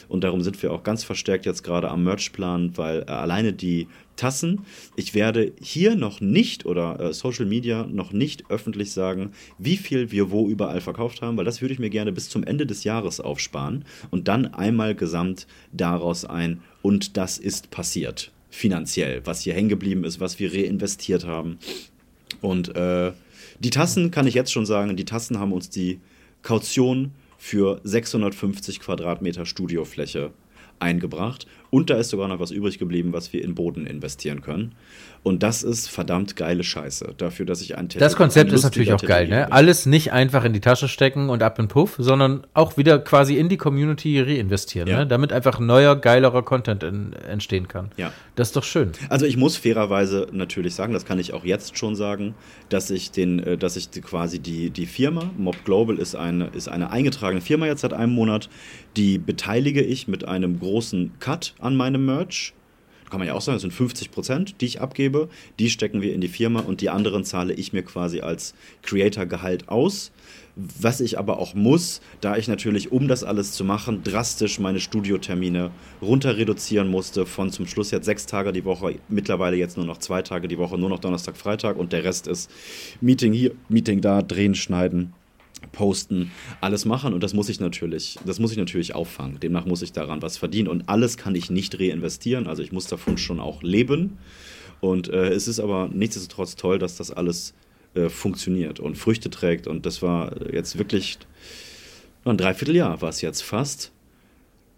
Und darum sind wir auch ganz verstärkt jetzt gerade am Merchplan, weil äh, alleine die Tassen, ich werde hier noch nicht oder äh, Social Media noch nicht öffentlich sagen, wie viel wir wo überall verkauft haben, weil das würde ich mir gerne bis zum Ende des Jahres aufsparen und dann einmal gesamt daraus ein und das ist passiert finanziell, was hier hängen geblieben ist, was wir reinvestiert haben. Und äh, die Tassen kann ich jetzt schon sagen, die Tassen haben uns die Kaution für 650 Quadratmeter Studiofläche eingebracht. Und da ist sogar noch was übrig geblieben, was wir in Boden investieren können. Und das ist verdammt geile Scheiße. Dafür, dass ich ein Tätow- Das Konzept ist natürlich auch geil, ne? Alles nicht einfach in die Tasche stecken und ab in Puff, sondern auch wieder quasi in die Community reinvestieren, Ja. ne? Damit einfach neuer, geilerer Content in, entstehen kann. Ja. Das ist doch schön. Also ich muss fairerweise natürlich sagen, das kann ich auch jetzt schon sagen, dass ich den, äh, dass ich quasi die, die Firma, Mob Global ist eine, ist eine eingetragene Firma jetzt seit einem Monat, die beteilige ich mit einem großen Cut an meinem Merch. Kann man ja auch sagen, das sind 50 Prozent, die ich abgebe. Die stecken wir in die Firma und die anderen zahle ich mir quasi als Creator-Gehalt aus. Was ich aber auch muss, da ich natürlich, um das alles zu machen, drastisch meine Studiotermine runter reduzieren musste, von zum Schluss jetzt sechs Tage die Woche, mittlerweile jetzt nur noch zwei Tage die Woche, nur noch Donnerstag, Freitag und der Rest ist Meeting hier, Meeting da, drehen, schneiden, posten, alles machen und das muss ich natürlich, das muss ich natürlich auffangen. Demnach muss ich daran was verdienen und alles kann ich nicht reinvestieren, also ich muss davon schon auch leben. Und äh, es ist aber nichtsdestotrotz toll, dass das alles äh, funktioniert und Früchte trägt. Und das war jetzt wirklich ein Dreivierteljahr war es jetzt fast.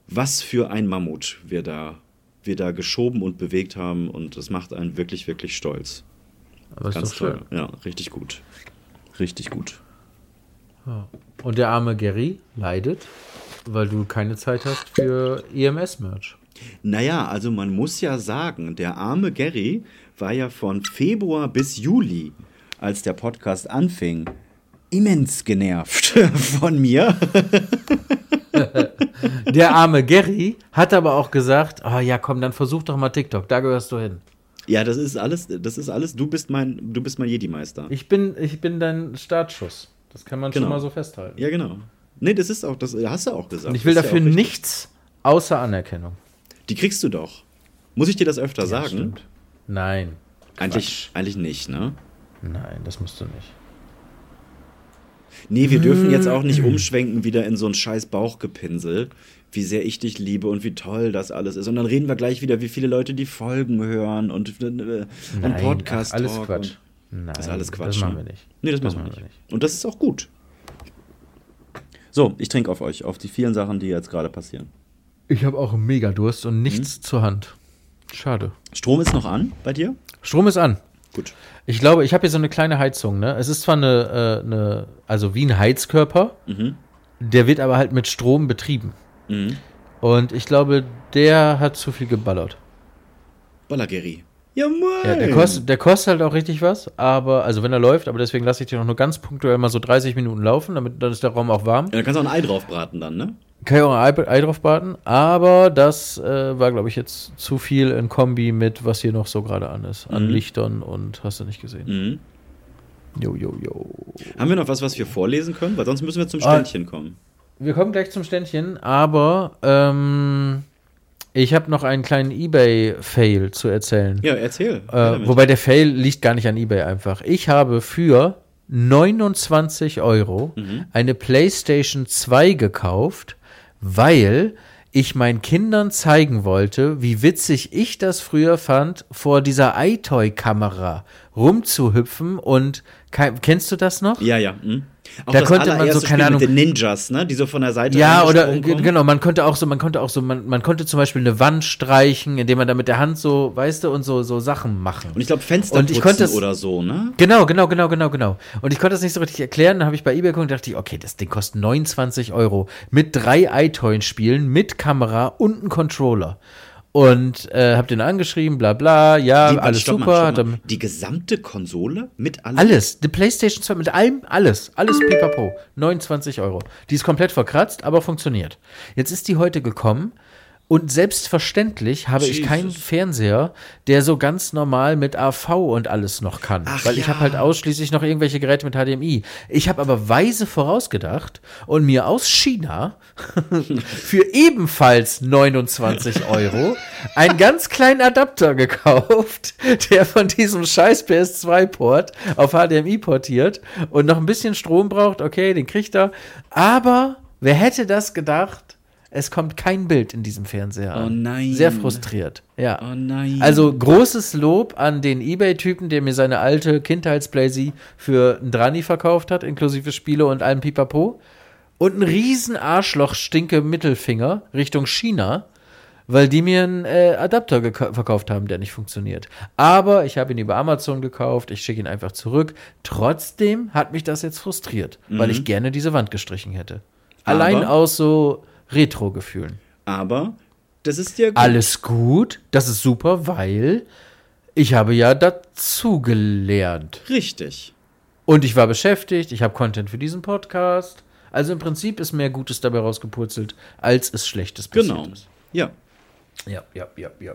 Was für ein Mammut wir da, wir da geschoben und bewegt haben. Und das macht einen wirklich, wirklich stolz. Aber ist Ganz toll. Ja, richtig gut. Richtig gut. Und der arme Gary leidet, weil du keine Zeit hast für EMS-Merch. Naja, also man muss ja sagen, der arme Gary war ja von Februar bis Juli, als der Podcast anfing, immens genervt von mir. Der arme Gary hat aber auch gesagt, ah ja, komm, dann versuch doch mal TikTok, da gehörst du hin. Ja, das ist alles, das ist alles, du bist mein, du bist mein Jedi-Meister. Ich bin, ich bin dein Startschuss. Das kann man Genau. schon mal so festhalten. Ja, genau. Nee, das ist auch, das hast du auch gesagt. Und ich will dafür ja nichts außer Anerkennung. Die kriegst du doch. Muss ich dir das öfter sagen? stimmt. Nein. Eigentlich, eigentlich nicht, ne? Nein, das musst du nicht. Nee, wir dürfen jetzt auch Hm. nicht umschwenken wieder in so ein scheiß Bauchgepinsel, wie sehr ich dich liebe und wie toll das alles ist. Und dann reden wir gleich wieder, wie viele Leute die Folgen hören und äh, ein Nein, Podcast. ach, alles Quatsch. Nein, Das ist alles Quatsch. Das machen ne? wir nicht. Nee, das, machen wir nicht. Und das ist auch gut. So, ich trinke auf euch, auf die vielen Sachen, die jetzt gerade passieren. Ich habe auch einen Megadurst und nichts zur Hand. Schade. Strom ist noch an bei dir? Strom ist an. Gut. Ich glaube, ich habe hier so eine kleine Heizung, ne? Es ist zwar eine, äh, eine also wie ein Heizkörper, der wird aber halt mit Strom betrieben. Mhm. Und ich glaube, der hat zu viel geballert. Balageri. Ja, moin. Ja, der, kostet, der kostet halt auch richtig was, aber, also wenn er läuft, aber deswegen lasse ich den auch nur ganz punktuell mal so 30 Minuten laufen, damit dann ist der Raum auch warm. Ja, da kannst du auch ein Ei drauf braten dann, ne? Kann ich auch ein Ei, Ei drauf braten, aber das äh, war, glaube ich, jetzt zu viel in Kombi mit, was hier noch so gerade an ist. An Mhm. Lichtern und hast du nicht gesehen. Mhm. Jo, jo, jo. Haben wir noch was, was wir vorlesen können? Weil sonst müssen wir zum Ah. Ständchen kommen. Wir kommen gleich zum Ständchen, aber ähm, ich habe noch einen kleinen Ebay-Fail zu erzählen. Ja, erzähl. Äh, wobei der Fail liegt gar nicht an eBay einfach. Ich habe für 29 Euro Mhm. eine PlayStation 2 gekauft, weil ich meinen Kindern zeigen wollte, wie witzig ich das früher fand, vor dieser iToy-Kamera rumzuhüpfen und kennst du das noch? Ja, ja. Hm. Auch Da das konnte man so, keine Spiel Ahnung- mit den Ninjas, ne? Die so von der Seite Ja, oder kommen. genau, man konnte auch so, man konnte auch so, man, man konnte zum Beispiel eine Wand streichen, indem man da mit der Hand so, weißt du, und so, so Sachen machen. Und ich glaube Fenster Und ich konnte es- oder so, ne? Genau, genau, genau, genau, genau. Und ich konnte das nicht so richtig erklären. Dann habe ich bei eBay geguckt und dachte ich, okay, das Ding kostet 29 Euro. Mit drei iToy-Spielen, mit Kamera und einem Controller. Und äh, hab den angeschrieben, bla bla, ja, Die- alles stopp mal, super. stopp hat er- mal. Die gesamte Konsole mit allem? alles, die PlayStation 2 mit allem, alles, alles pipapo. 29 Euro. Die ist komplett verkratzt, aber funktioniert. Jetzt ist die heute gekommen und selbstverständlich habe ich Jesus. keinen Fernseher, der so ganz normal mit AV und alles noch kann. Ach weil ich ja. habe halt ausschließlich noch irgendwelche Geräte mit HDMI. Ich habe aber weise vorausgedacht und mir aus China für ebenfalls 29 Euro einen ganz kleinen Adapter gekauft, der von diesem scheiß PS2-Port auf HDMI portiert und noch ein bisschen Strom braucht. Okay, den kriegt er. Aber wer hätte das gedacht? Es kommt kein Bild in diesem Fernseher an. Oh nein. Sehr frustriert. Ja. Oh nein. Also großes Lob an den Ebay-Typen, der mir seine alte Kindheitsblazy für ein Drani verkauft hat, inklusive Spiele und allem Pipapo. Und ein riesen Arschloch-Stinke-Mittelfinger Richtung China, weil die mir einen äh, Adapter verkauft haben, der nicht funktioniert. Aber ich habe ihn über Amazon gekauft, ich schicke ihn einfach zurück. Trotzdem hat mich das jetzt frustriert, weil ich gerne diese Wand gestrichen hätte. Allein Aber- aus so Retro-Gefühlen. Aber das ist ja gut. Alles gut, das ist super, weil ich habe ja dazugelernt. Richtig. Und ich war beschäftigt, ich habe Content für diesen Podcast. Also im Prinzip ist mehr Gutes dabei rausgepurzelt, als es Schlechtes passiert Genau. ist. Ja. Ja, ja, ja, ja.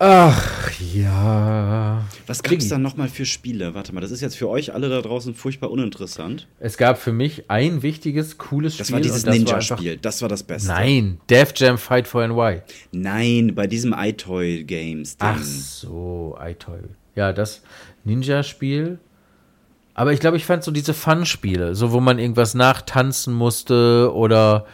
Ach ja. Was gab es Diggi. da nochmal für Spiele? Warte mal, das ist jetzt für euch alle da draußen furchtbar uninteressant. Es gab für mich ein wichtiges, cooles Das Spiel. war dieses das war Ninja-Spiel. Das war das Beste. Nein, Def Jam Fight for NY. Nein, bei diesem iToy Games. Ding. Ach so, iToy. Ja, das Ninja-Spiel. Aber ich glaube, ich fand so diese Fun-Spiele, so wo man irgendwas nachtanzen musste oder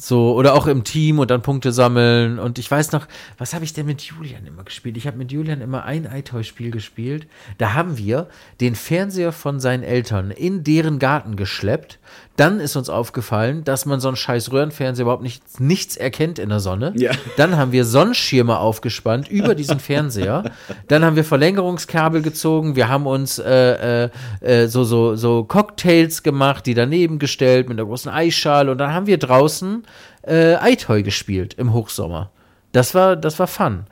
so, oder auch im Team und dann Punkte sammeln. Und ich weiß noch, was habe ich denn mit Julian immer gespielt? Ich habe mit Julian immer ein iToy-Spiel gespielt. Da haben wir den Fernseher von seinen Eltern in deren Garten geschleppt. Dann ist uns aufgefallen, dass man so einen scheiß Röhrenfernseher überhaupt nicht, nichts erkennt in der Sonne. Ja. Dann haben wir Sonnenschirme aufgespannt über diesen Fernseher. Dann haben wir Verlängerungskabel gezogen. Wir haben uns äh, äh, äh, so, so, so Cocktails gemacht, die daneben gestellt mit einer großen Eisschale. Und dann haben wir draußen äh, iToy gespielt im Hochsommer. Das war, das war fun.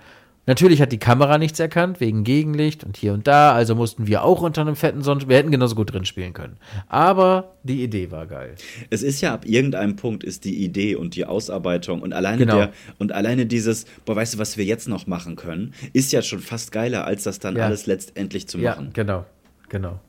Natürlich hat die Kamera nichts erkannt, wegen Gegenlicht und hier und da. Also mussten wir auch unter einem fetten Sonnenschirm. Wir hätten genauso gut drin spielen können. Aber die Idee war geil. Es ist ja ab irgendeinem Punkt ist die Idee und die Ausarbeitung und alleine Genau. der und alleine dieses, boah, weißt du, was wir jetzt noch machen können, ist ja schon fast geiler, als das dann Ja. alles letztendlich zu Ja, machen. genau. Genau.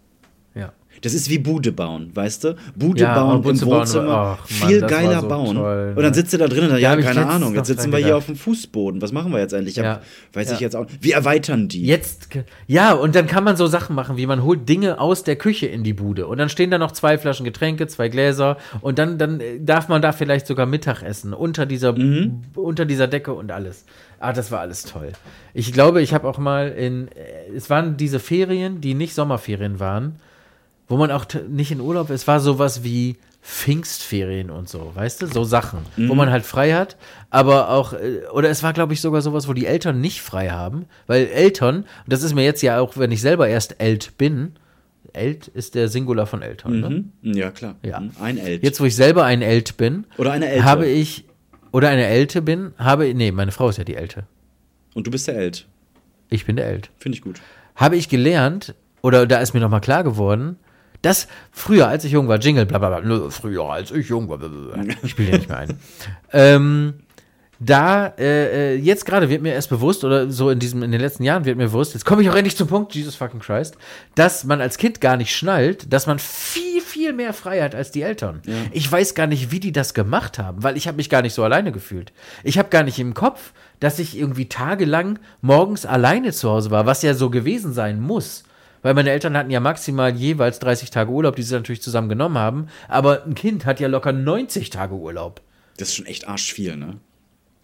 Das ist wie Bude bauen, weißt du? Bude Ja, bauen Bude im Wohnzimmer, ach, Mann, viel geiler so bauen. toll, und dann ne? sitzt du da drin und dann, Ja, ja, keine Ahnung, jetzt sitzen wir hier gedacht. auf dem Fußboden. Was machen wir jetzt eigentlich? Ich hab, Ja. Weiß ich jetzt auch. Wir erweitern die. Jetzt, ja, und dann kann man so Sachen machen, wie man holt Dinge aus der Küche in die Bude und dann stehen da noch zwei Flaschen Getränke, zwei Gläser und dann, dann äh, darf man da vielleicht sogar Mittag essen unter dieser, Mhm. unter dieser Decke und alles. Ah, das war alles toll. Ich glaube, ich habe auch mal in, äh, es waren diese Ferien, die nicht Sommerferien waren, wo man auch nicht in Urlaub, es war sowas wie Pfingstferien und so, weißt du, so Sachen, wo man halt frei hat, aber auch, äh, oder es war, glaube ich, sogar sowas, wo die Eltern nicht frei haben, weil Eltern, und das ist mir jetzt ja auch, wenn ich selber erst Elt bin, Elt ist der Singular von Eltern, ne? Mhm. Ja, klar. Ja. Mhm. Ein Elt. Jetzt, wo ich selber ein Elt bin, Oder eine Elte. habe ich, oder eine Elte bin, habe, nee, meine Frau ist ja die Elte. Und du bist der Elt. Ich bin der Elt. Finde ich gut. habe ich gelernt, oder da ist mir nochmal klar geworden, dass früher, als ich jung war, Jingle, bla bla bla, früher, als ich jung war, bla, bla, bla. ich spiele ja nicht mehr ein. ähm, da, äh, äh, jetzt gerade wird mir erst bewusst, oder so in diesem, in den letzten Jahren wird mir bewusst, jetzt komme ich auch endlich zum Punkt, Jesus fucking Christ, dass man als Kind gar nicht schnallt, dass man viel, viel mehr Freiheit als die Eltern. Ich weiß gar nicht, wie die das gemacht haben, weil ich habe mich gar nicht so alleine gefühlt. Ich habe gar nicht im Kopf, dass ich irgendwie tagelang morgens alleine zu Hause war, was ja so gewesen sein muss. Weil meine Eltern hatten ja maximal jeweils 30 Tage Urlaub, die sie natürlich zusammen genommen haben. Aber ein Kind hat ja locker 90 Tage Urlaub. Das ist schon echt arschviel, ne?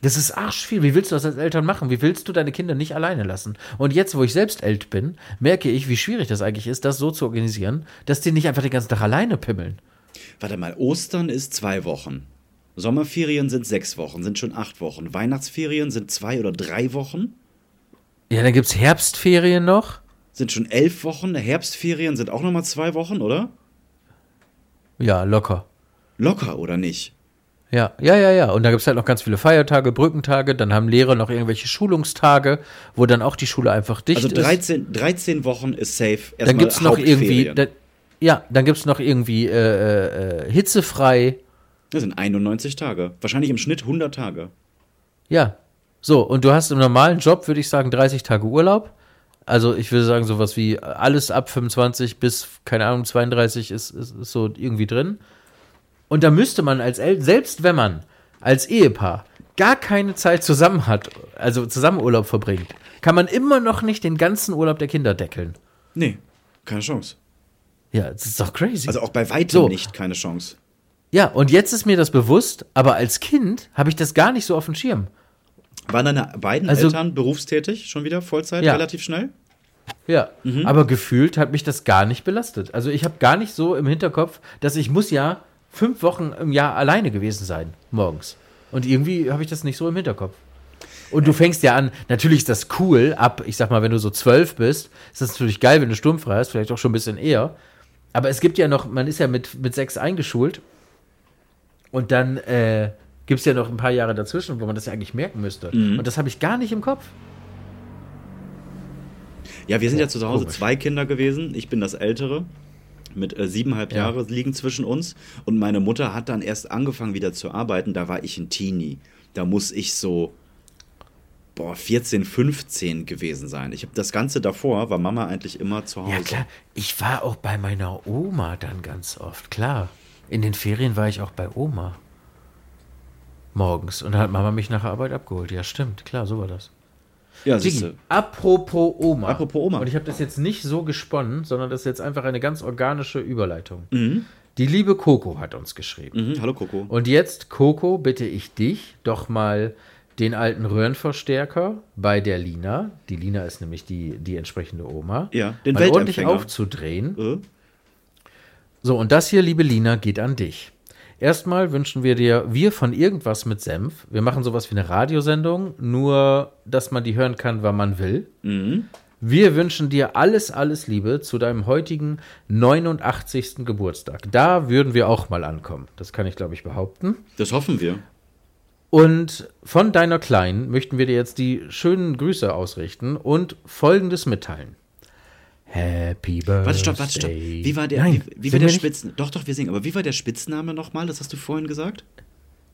Das ist arschviel. Wie willst du das als Eltern machen? Wie willst du deine Kinder nicht alleine lassen? Und jetzt, wo ich selbst alt bin, merke ich, wie schwierig das eigentlich ist, das so zu organisieren, dass die nicht einfach den ganzen Tag alleine pimmeln. Warte mal, Ostern ist zwei Wochen. Sommerferien sind sechs Wochen, sind schon acht Wochen. Weihnachtsferien sind zwei oder drei Wochen, Ja, dann gibt's Herbstferien noch. Sind schon elf Wochen. Herbstferien sind auch nochmal zwei Wochen, oder? Ja, locker. Locker, oder nicht? Ja, ja, ja, ja. Und da gibt's halt noch ganz viele Feiertage, Brückentage, dann haben Lehrer noch irgendwelche Schulungstage, wo dann auch die Schule einfach dicht Also ist. 13, 13 Wochen ist safe. Erstmal Dann gibt's noch irgendwie, da, ja, dann gibt's noch irgendwie äh, äh, hitzefrei. Das sind 91 Tage. Wahrscheinlich im Schnitt 100 Tage. Ja. So, und du hast im normalen Job, würde ich sagen, 30 Tage Urlaub. Also ich würde sagen, sowas wie alles ab 25 bis, keine Ahnung, 32 ist, ist, ist so irgendwie drin. Und da müsste man als El selbst wenn man als Ehepaar gar keine Zeit zusammen hat, also zusammen Urlaub verbringt, kann man immer noch nicht den ganzen Urlaub der Kinder deckeln. Nee, keine Chance. Ja, das ist doch crazy. Also auch bei weitem So. nicht keine Chance. ja, und jetzt ist mir das bewusst, aber als Kind habe ich das gar nicht so auf dem Schirm. Waren deine beiden Also- Eltern berufstätig schon wieder Vollzeit, Ja. relativ schnell? Ja, aber gefühlt hat mich das gar nicht belastet. Also ich habe gar nicht so im Hinterkopf, dass ich muss ja fünf Wochen im Jahr alleine gewesen sein, morgens. Und irgendwie habe ich das nicht so im Hinterkopf. Und du fängst ja an, natürlich ist das cool, ab, ich sag mal, wenn du so zwölf bist, ist das natürlich geil, wenn du sturmfrei hast, vielleicht auch schon ein bisschen eher. Aber es gibt ja noch, man ist ja mit, mit sechs eingeschult und dann äh, gibt es ja noch ein paar Jahre dazwischen, wo man das ja eigentlich merken müsste. Und das habe ich gar nicht im Kopf. Ja, wir sind ja zu Hause komisch. zwei Kinder gewesen. Ich bin das Ältere. Mit äh, siebeneinhalb Ja. Jahre liegen zwischen uns. Und meine Mutter hat dann erst angefangen wieder zu arbeiten. Da war ich ein Teenie. Da muss ich so, boah, 14, 15 gewesen sein. Ich habe das Ganze davor, war Mama eigentlich immer zu Hause. Ja, klar. Ich war auch bei meiner Oma dann ganz oft, klar. In den Ferien war ich auch bei Oma. Morgens. Und da hat Mama mich nach der Arbeit abgeholt. Ja, stimmt. Klar, so war das. Ja, Digi, apropos Oma. Apropos Oma. Und ich habe das jetzt nicht so gesponnen, sondern das ist jetzt einfach eine ganz organische Überleitung. Mhm. Die liebe Coco hat uns geschrieben. Mhm, hallo Coco. Und jetzt, Coco, bitte ich dich, doch mal den alten Röhrenverstärker bei der Lina, die Lina ist nämlich die, die entsprechende Oma, Ja, den mal ordentlich aufzudrehen. Äh? So, und das hier, liebe Lina, geht an dich. Erstmal wünschen wir dir, wir von irgendwas mit Senf. Wir machen sowas wie eine Radiosendung, nur dass man die hören kann, wann man will. Wir wünschen dir alles, alles Liebe zu deinem heutigen 89. Geburtstag. Da würden wir auch mal ankommen. Das kann ich, glaube ich, behaupten. Das hoffen wir. Und von deiner Kleinen möchten wir dir jetzt die schönen Grüße ausrichten und Folgendes mitteilen. Happy Birthday. Warte, stopp, warte, stopp. Wie war der, Nein, wie, wie war der? Spitzname? Doch, doch, wir singen. Aber wie war der Spitzname nochmal? Das hast du vorhin gesagt?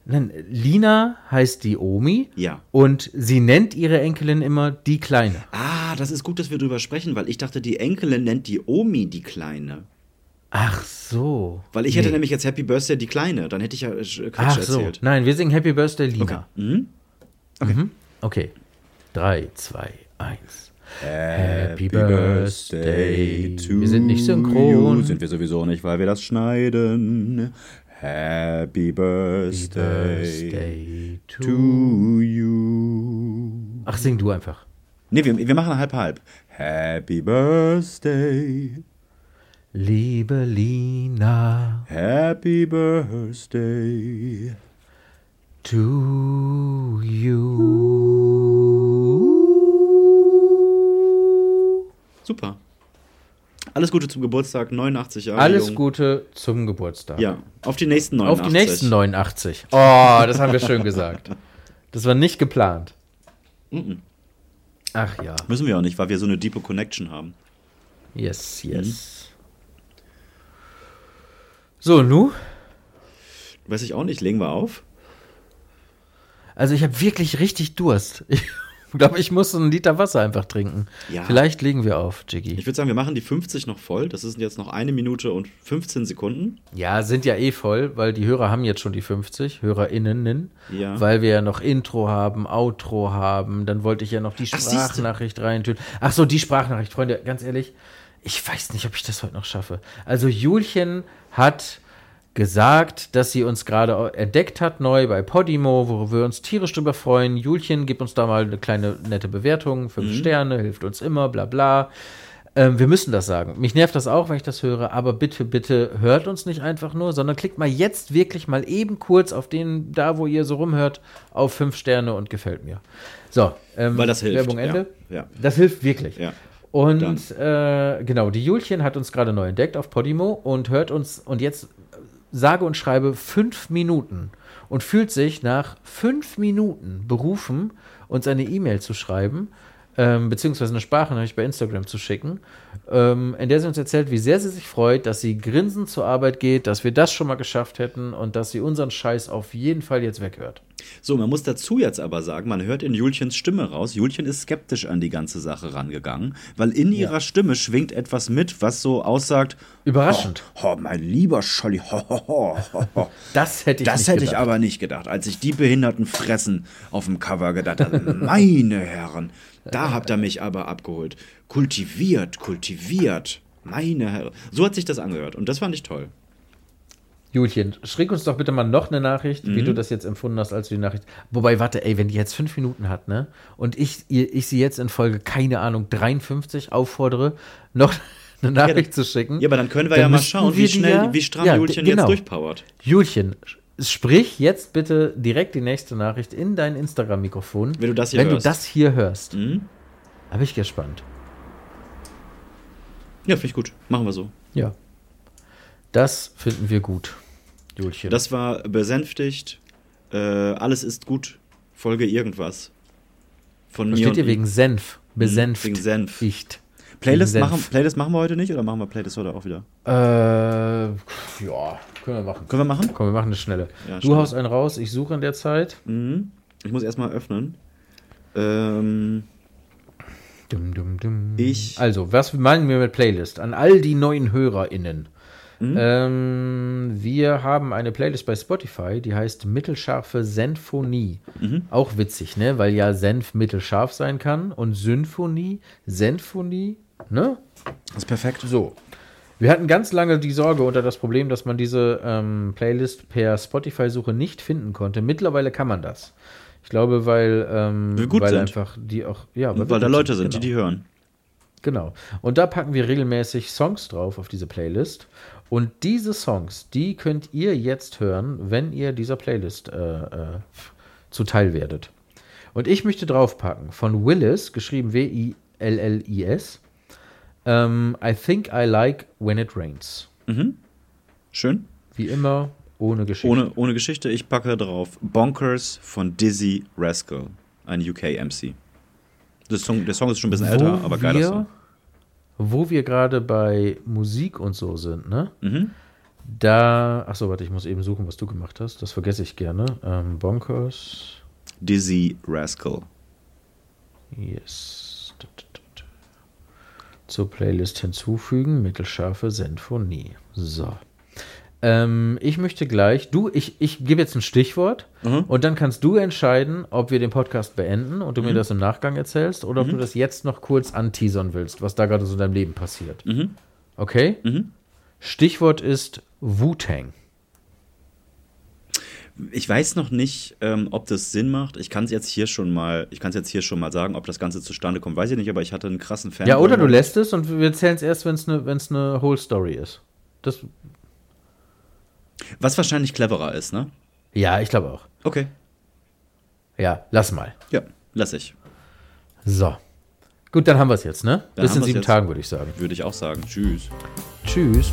Nein, Lina heißt die Omi. Ja. Und sie nennt ihre Enkelin immer die Kleine. Ah, das ist gut, dass wir drüber sprechen, weil ich dachte, die Enkelin nennt die Omi die Kleine. Ach so. Weil ich hätte Nee. nämlich jetzt Happy Birthday die Kleine. Dann hätte ich ja äh, Quatsch Ach so. erzählt. Nein, wir singen Happy Birthday Lina. Mhm. Okay. Drei, zwei, eins. Happy Birthday. Wir sind nicht synchron. Sind wir sowieso nicht, weil wir das schneiden. Happy Birthday, Birthday to. to you. Ach, sing du einfach. Nee, wir, wir machen halb halb. Happy Birthday, Liebe Lina, Happy Birthday. to you. Super. Alles Gute zum Geburtstag, 89 Jahre. Alles jung. Gute zum Geburtstag. Ja, auf die nächsten Auf 89. die nächsten 89. Oh, das haben wir schön gesagt. Das war nicht geplant. Ach ja. Müssen wir auch nicht, weil wir so eine deepe Connection haben. Yes, yes. So, nu? Weiß ich auch nicht, legen wir auf? Also ich habe wirklich richtig Durst. Ich glaube, ich muss einen Liter Wasser einfach trinken. Ja. Vielleicht legen wir auf, Jiggy. Ich würde sagen, wir machen die 50 noch voll. Das sind jetzt noch eine Minute und 15 Sekunden. Ja, sind ja eh voll, weil die Hörer haben jetzt schon die 50, HörerInnen, Ja. weil wir ja noch Intro haben, Outro haben, dann wollte ich ja noch die. Sprachnachricht reintun. Ach so, die Sprachnachricht, Freunde, ganz ehrlich, ich weiß nicht, ob ich das heute noch schaffe. Also Julchen hat gesagt, dass sie uns gerade entdeckt hat, neu bei Podimo, worüber wir uns tierisch drüber freuen. Julchen, gib uns da mal eine kleine nette Bewertung, fünf Sterne, hilft uns immer, bla bla. Ähm, wir müssen das sagen. Mich nervt das auch, wenn ich das höre, aber bitte, bitte hört uns nicht einfach nur, sondern klickt mal jetzt wirklich mal eben kurz auf den, da wo ihr so rumhört, auf fünf Sterne und gefällt mir. So, ähm, Weil das hilft, Werbung Ende. ja, ja. Das hilft wirklich. Ja. Und äh, genau, die Julchen hat uns gerade neu entdeckt auf Podimo und hört uns und jetzt sage und schreibe fünf Minuten und fühlt sich nach fünf Minuten berufen, uns eine E-Mail zu schreiben, ähm, beziehungsweise eine Sprachnachricht bei Instagram zu schicken, ähm, in der sie uns erzählt, wie sehr sie sich freut, dass sie grinsend zur Arbeit geht, dass wir das schon mal geschafft hätten und dass sie unseren Scheiß auf jeden Fall jetzt weghört. So, man muss dazu jetzt aber sagen, man hört in Julchens Stimme raus. Julchen ist skeptisch an die ganze Sache rangegangen, weil in ihrer Stimme schwingt etwas mit, was so aussagt: Überraschend. Oh, oh mein lieber Scholli, ho, ho, ho. Das hätte ich Das hätte ich gedacht. aber nicht gedacht. Als ich die behinderten Fressen auf dem Cover gedacht habe, meine Herren, da habt ihr mich aber abgeholt. Kultiviert, kultiviert. Meine Herren. So hat sich das angehört und das fand ich toll. Julchen, schrick uns doch bitte mal noch eine Nachricht, wie du das jetzt empfunden hast, als du die Nachricht. Wobei, warte, ey, wenn die jetzt fünf Minuten hat, ne? Und ich, ich sie jetzt in Folge, keine Ahnung, 53 auffordere, noch eine Nachricht zu schicken. Ja, aber dann können wir dann ja mal schauen, wie schnell, ja- wie stramm Ja, Julchen genau. jetzt durchpowert. Julchen, sprich jetzt bitte direkt die nächste Nachricht in dein Instagram-Mikrofon. Wenn du das hier Wenn hörst. du das hier hörst. Mhm. Da bin ich gespannt. Ja, finde ich gut. Machen wir so. Ja. Das finden wir gut, Julchen. Das war besänftigt. Äh, alles ist gut. Folge irgendwas. Von da mir steht hier wegen Senf. Besänft. wegen Senf. Nicht. Playlist machen, Playlist machen wir heute nicht oder machen wir Playlist heute auch wieder? Äh, ja, können wir machen. Können wir machen? Komm, wir machen eine schnelle. Ja, du schnell. haust einen raus, ich suche in der Zeit. Mhm. Ich muss erstmal öffnen. Ähm, Dum, dum, dum. Ich- Also, was meinen wir mit Playlist? An all die neuen HörerInnen. Mhm. Ähm, wir haben eine Playlist bei Spotify, die heißt Mittelscharfe Senfonie. Mhm. Auch witzig, ne? Weil ja Senf mittelscharf sein kann und Symphonie, Senfonie, ne? das ist perfekt. So. Wir hatten ganz lange die Sorge oder das Problem, dass man diese ähm, Playlist per Spotify-Suche nicht finden konnte. Mittlerweile kann man das. Ich glaube, weil, ähm, weil sind. einfach die auch, ja, Weil wir da Leute sind, genau. die die hören. Genau. Und da packen wir regelmäßig Songs drauf auf diese Playlist. Und diese Songs, die könnt ihr jetzt hören, wenn ihr dieser Playlist äh, äh, zuteil werdet. Und ich möchte draufpacken von Willis, geschrieben W-I-L-L-I-S. Ähm, I think I like when it rains. Schön. Wie immer, ohne Geschichte. Ohne, ohne Geschichte, ich packe drauf Bonkers von Dizzy Rascal, ein UK-MC. Der Song, der Song ist schon ein bisschen älter, aber geiler Song. Wo wir gerade bei Musik und so sind, ne? Mhm. Da, achso, warte, ich muss eben suchen, was du gemacht hast. Das vergesse ich gerne. Ähm, Bonkers. Dizzy Rascal. Yes. Zur Playlist hinzufügen, mittelscharfe Sinfonie. So. Ähm, ich möchte gleich, du, ich, ich gebe jetzt ein Stichwort und dann kannst du entscheiden, ob wir den Podcast beenden und du mir das im Nachgang erzählst oder ob du das jetzt noch kurz anteasern willst, was da gerade so in deinem Leben passiert. Okay? Stichwort ist Wu-Tang. Ich weiß noch nicht, ähm, ob das Sinn macht. Ich kann es jetzt hier schon mal, ich kann es jetzt hier schon mal sagen, ob das Ganze zustande kommt, weiß ich nicht, aber ich hatte einen krassen Fan. Ja, oder du lässt es und wir erzählen es erst, wenn es eine ne Whole Story ist. Das, Was wahrscheinlich cleverer ist, ne? ja, ich glaube auch. Okay. Ja, lass mal. Ja, lass ich. So. Gut, dann haben wir es jetzt, ne? Dann Bis in sieben jetzt. Tagen, würde ich sagen. Würde ich auch sagen. Tschüss. Tschüss.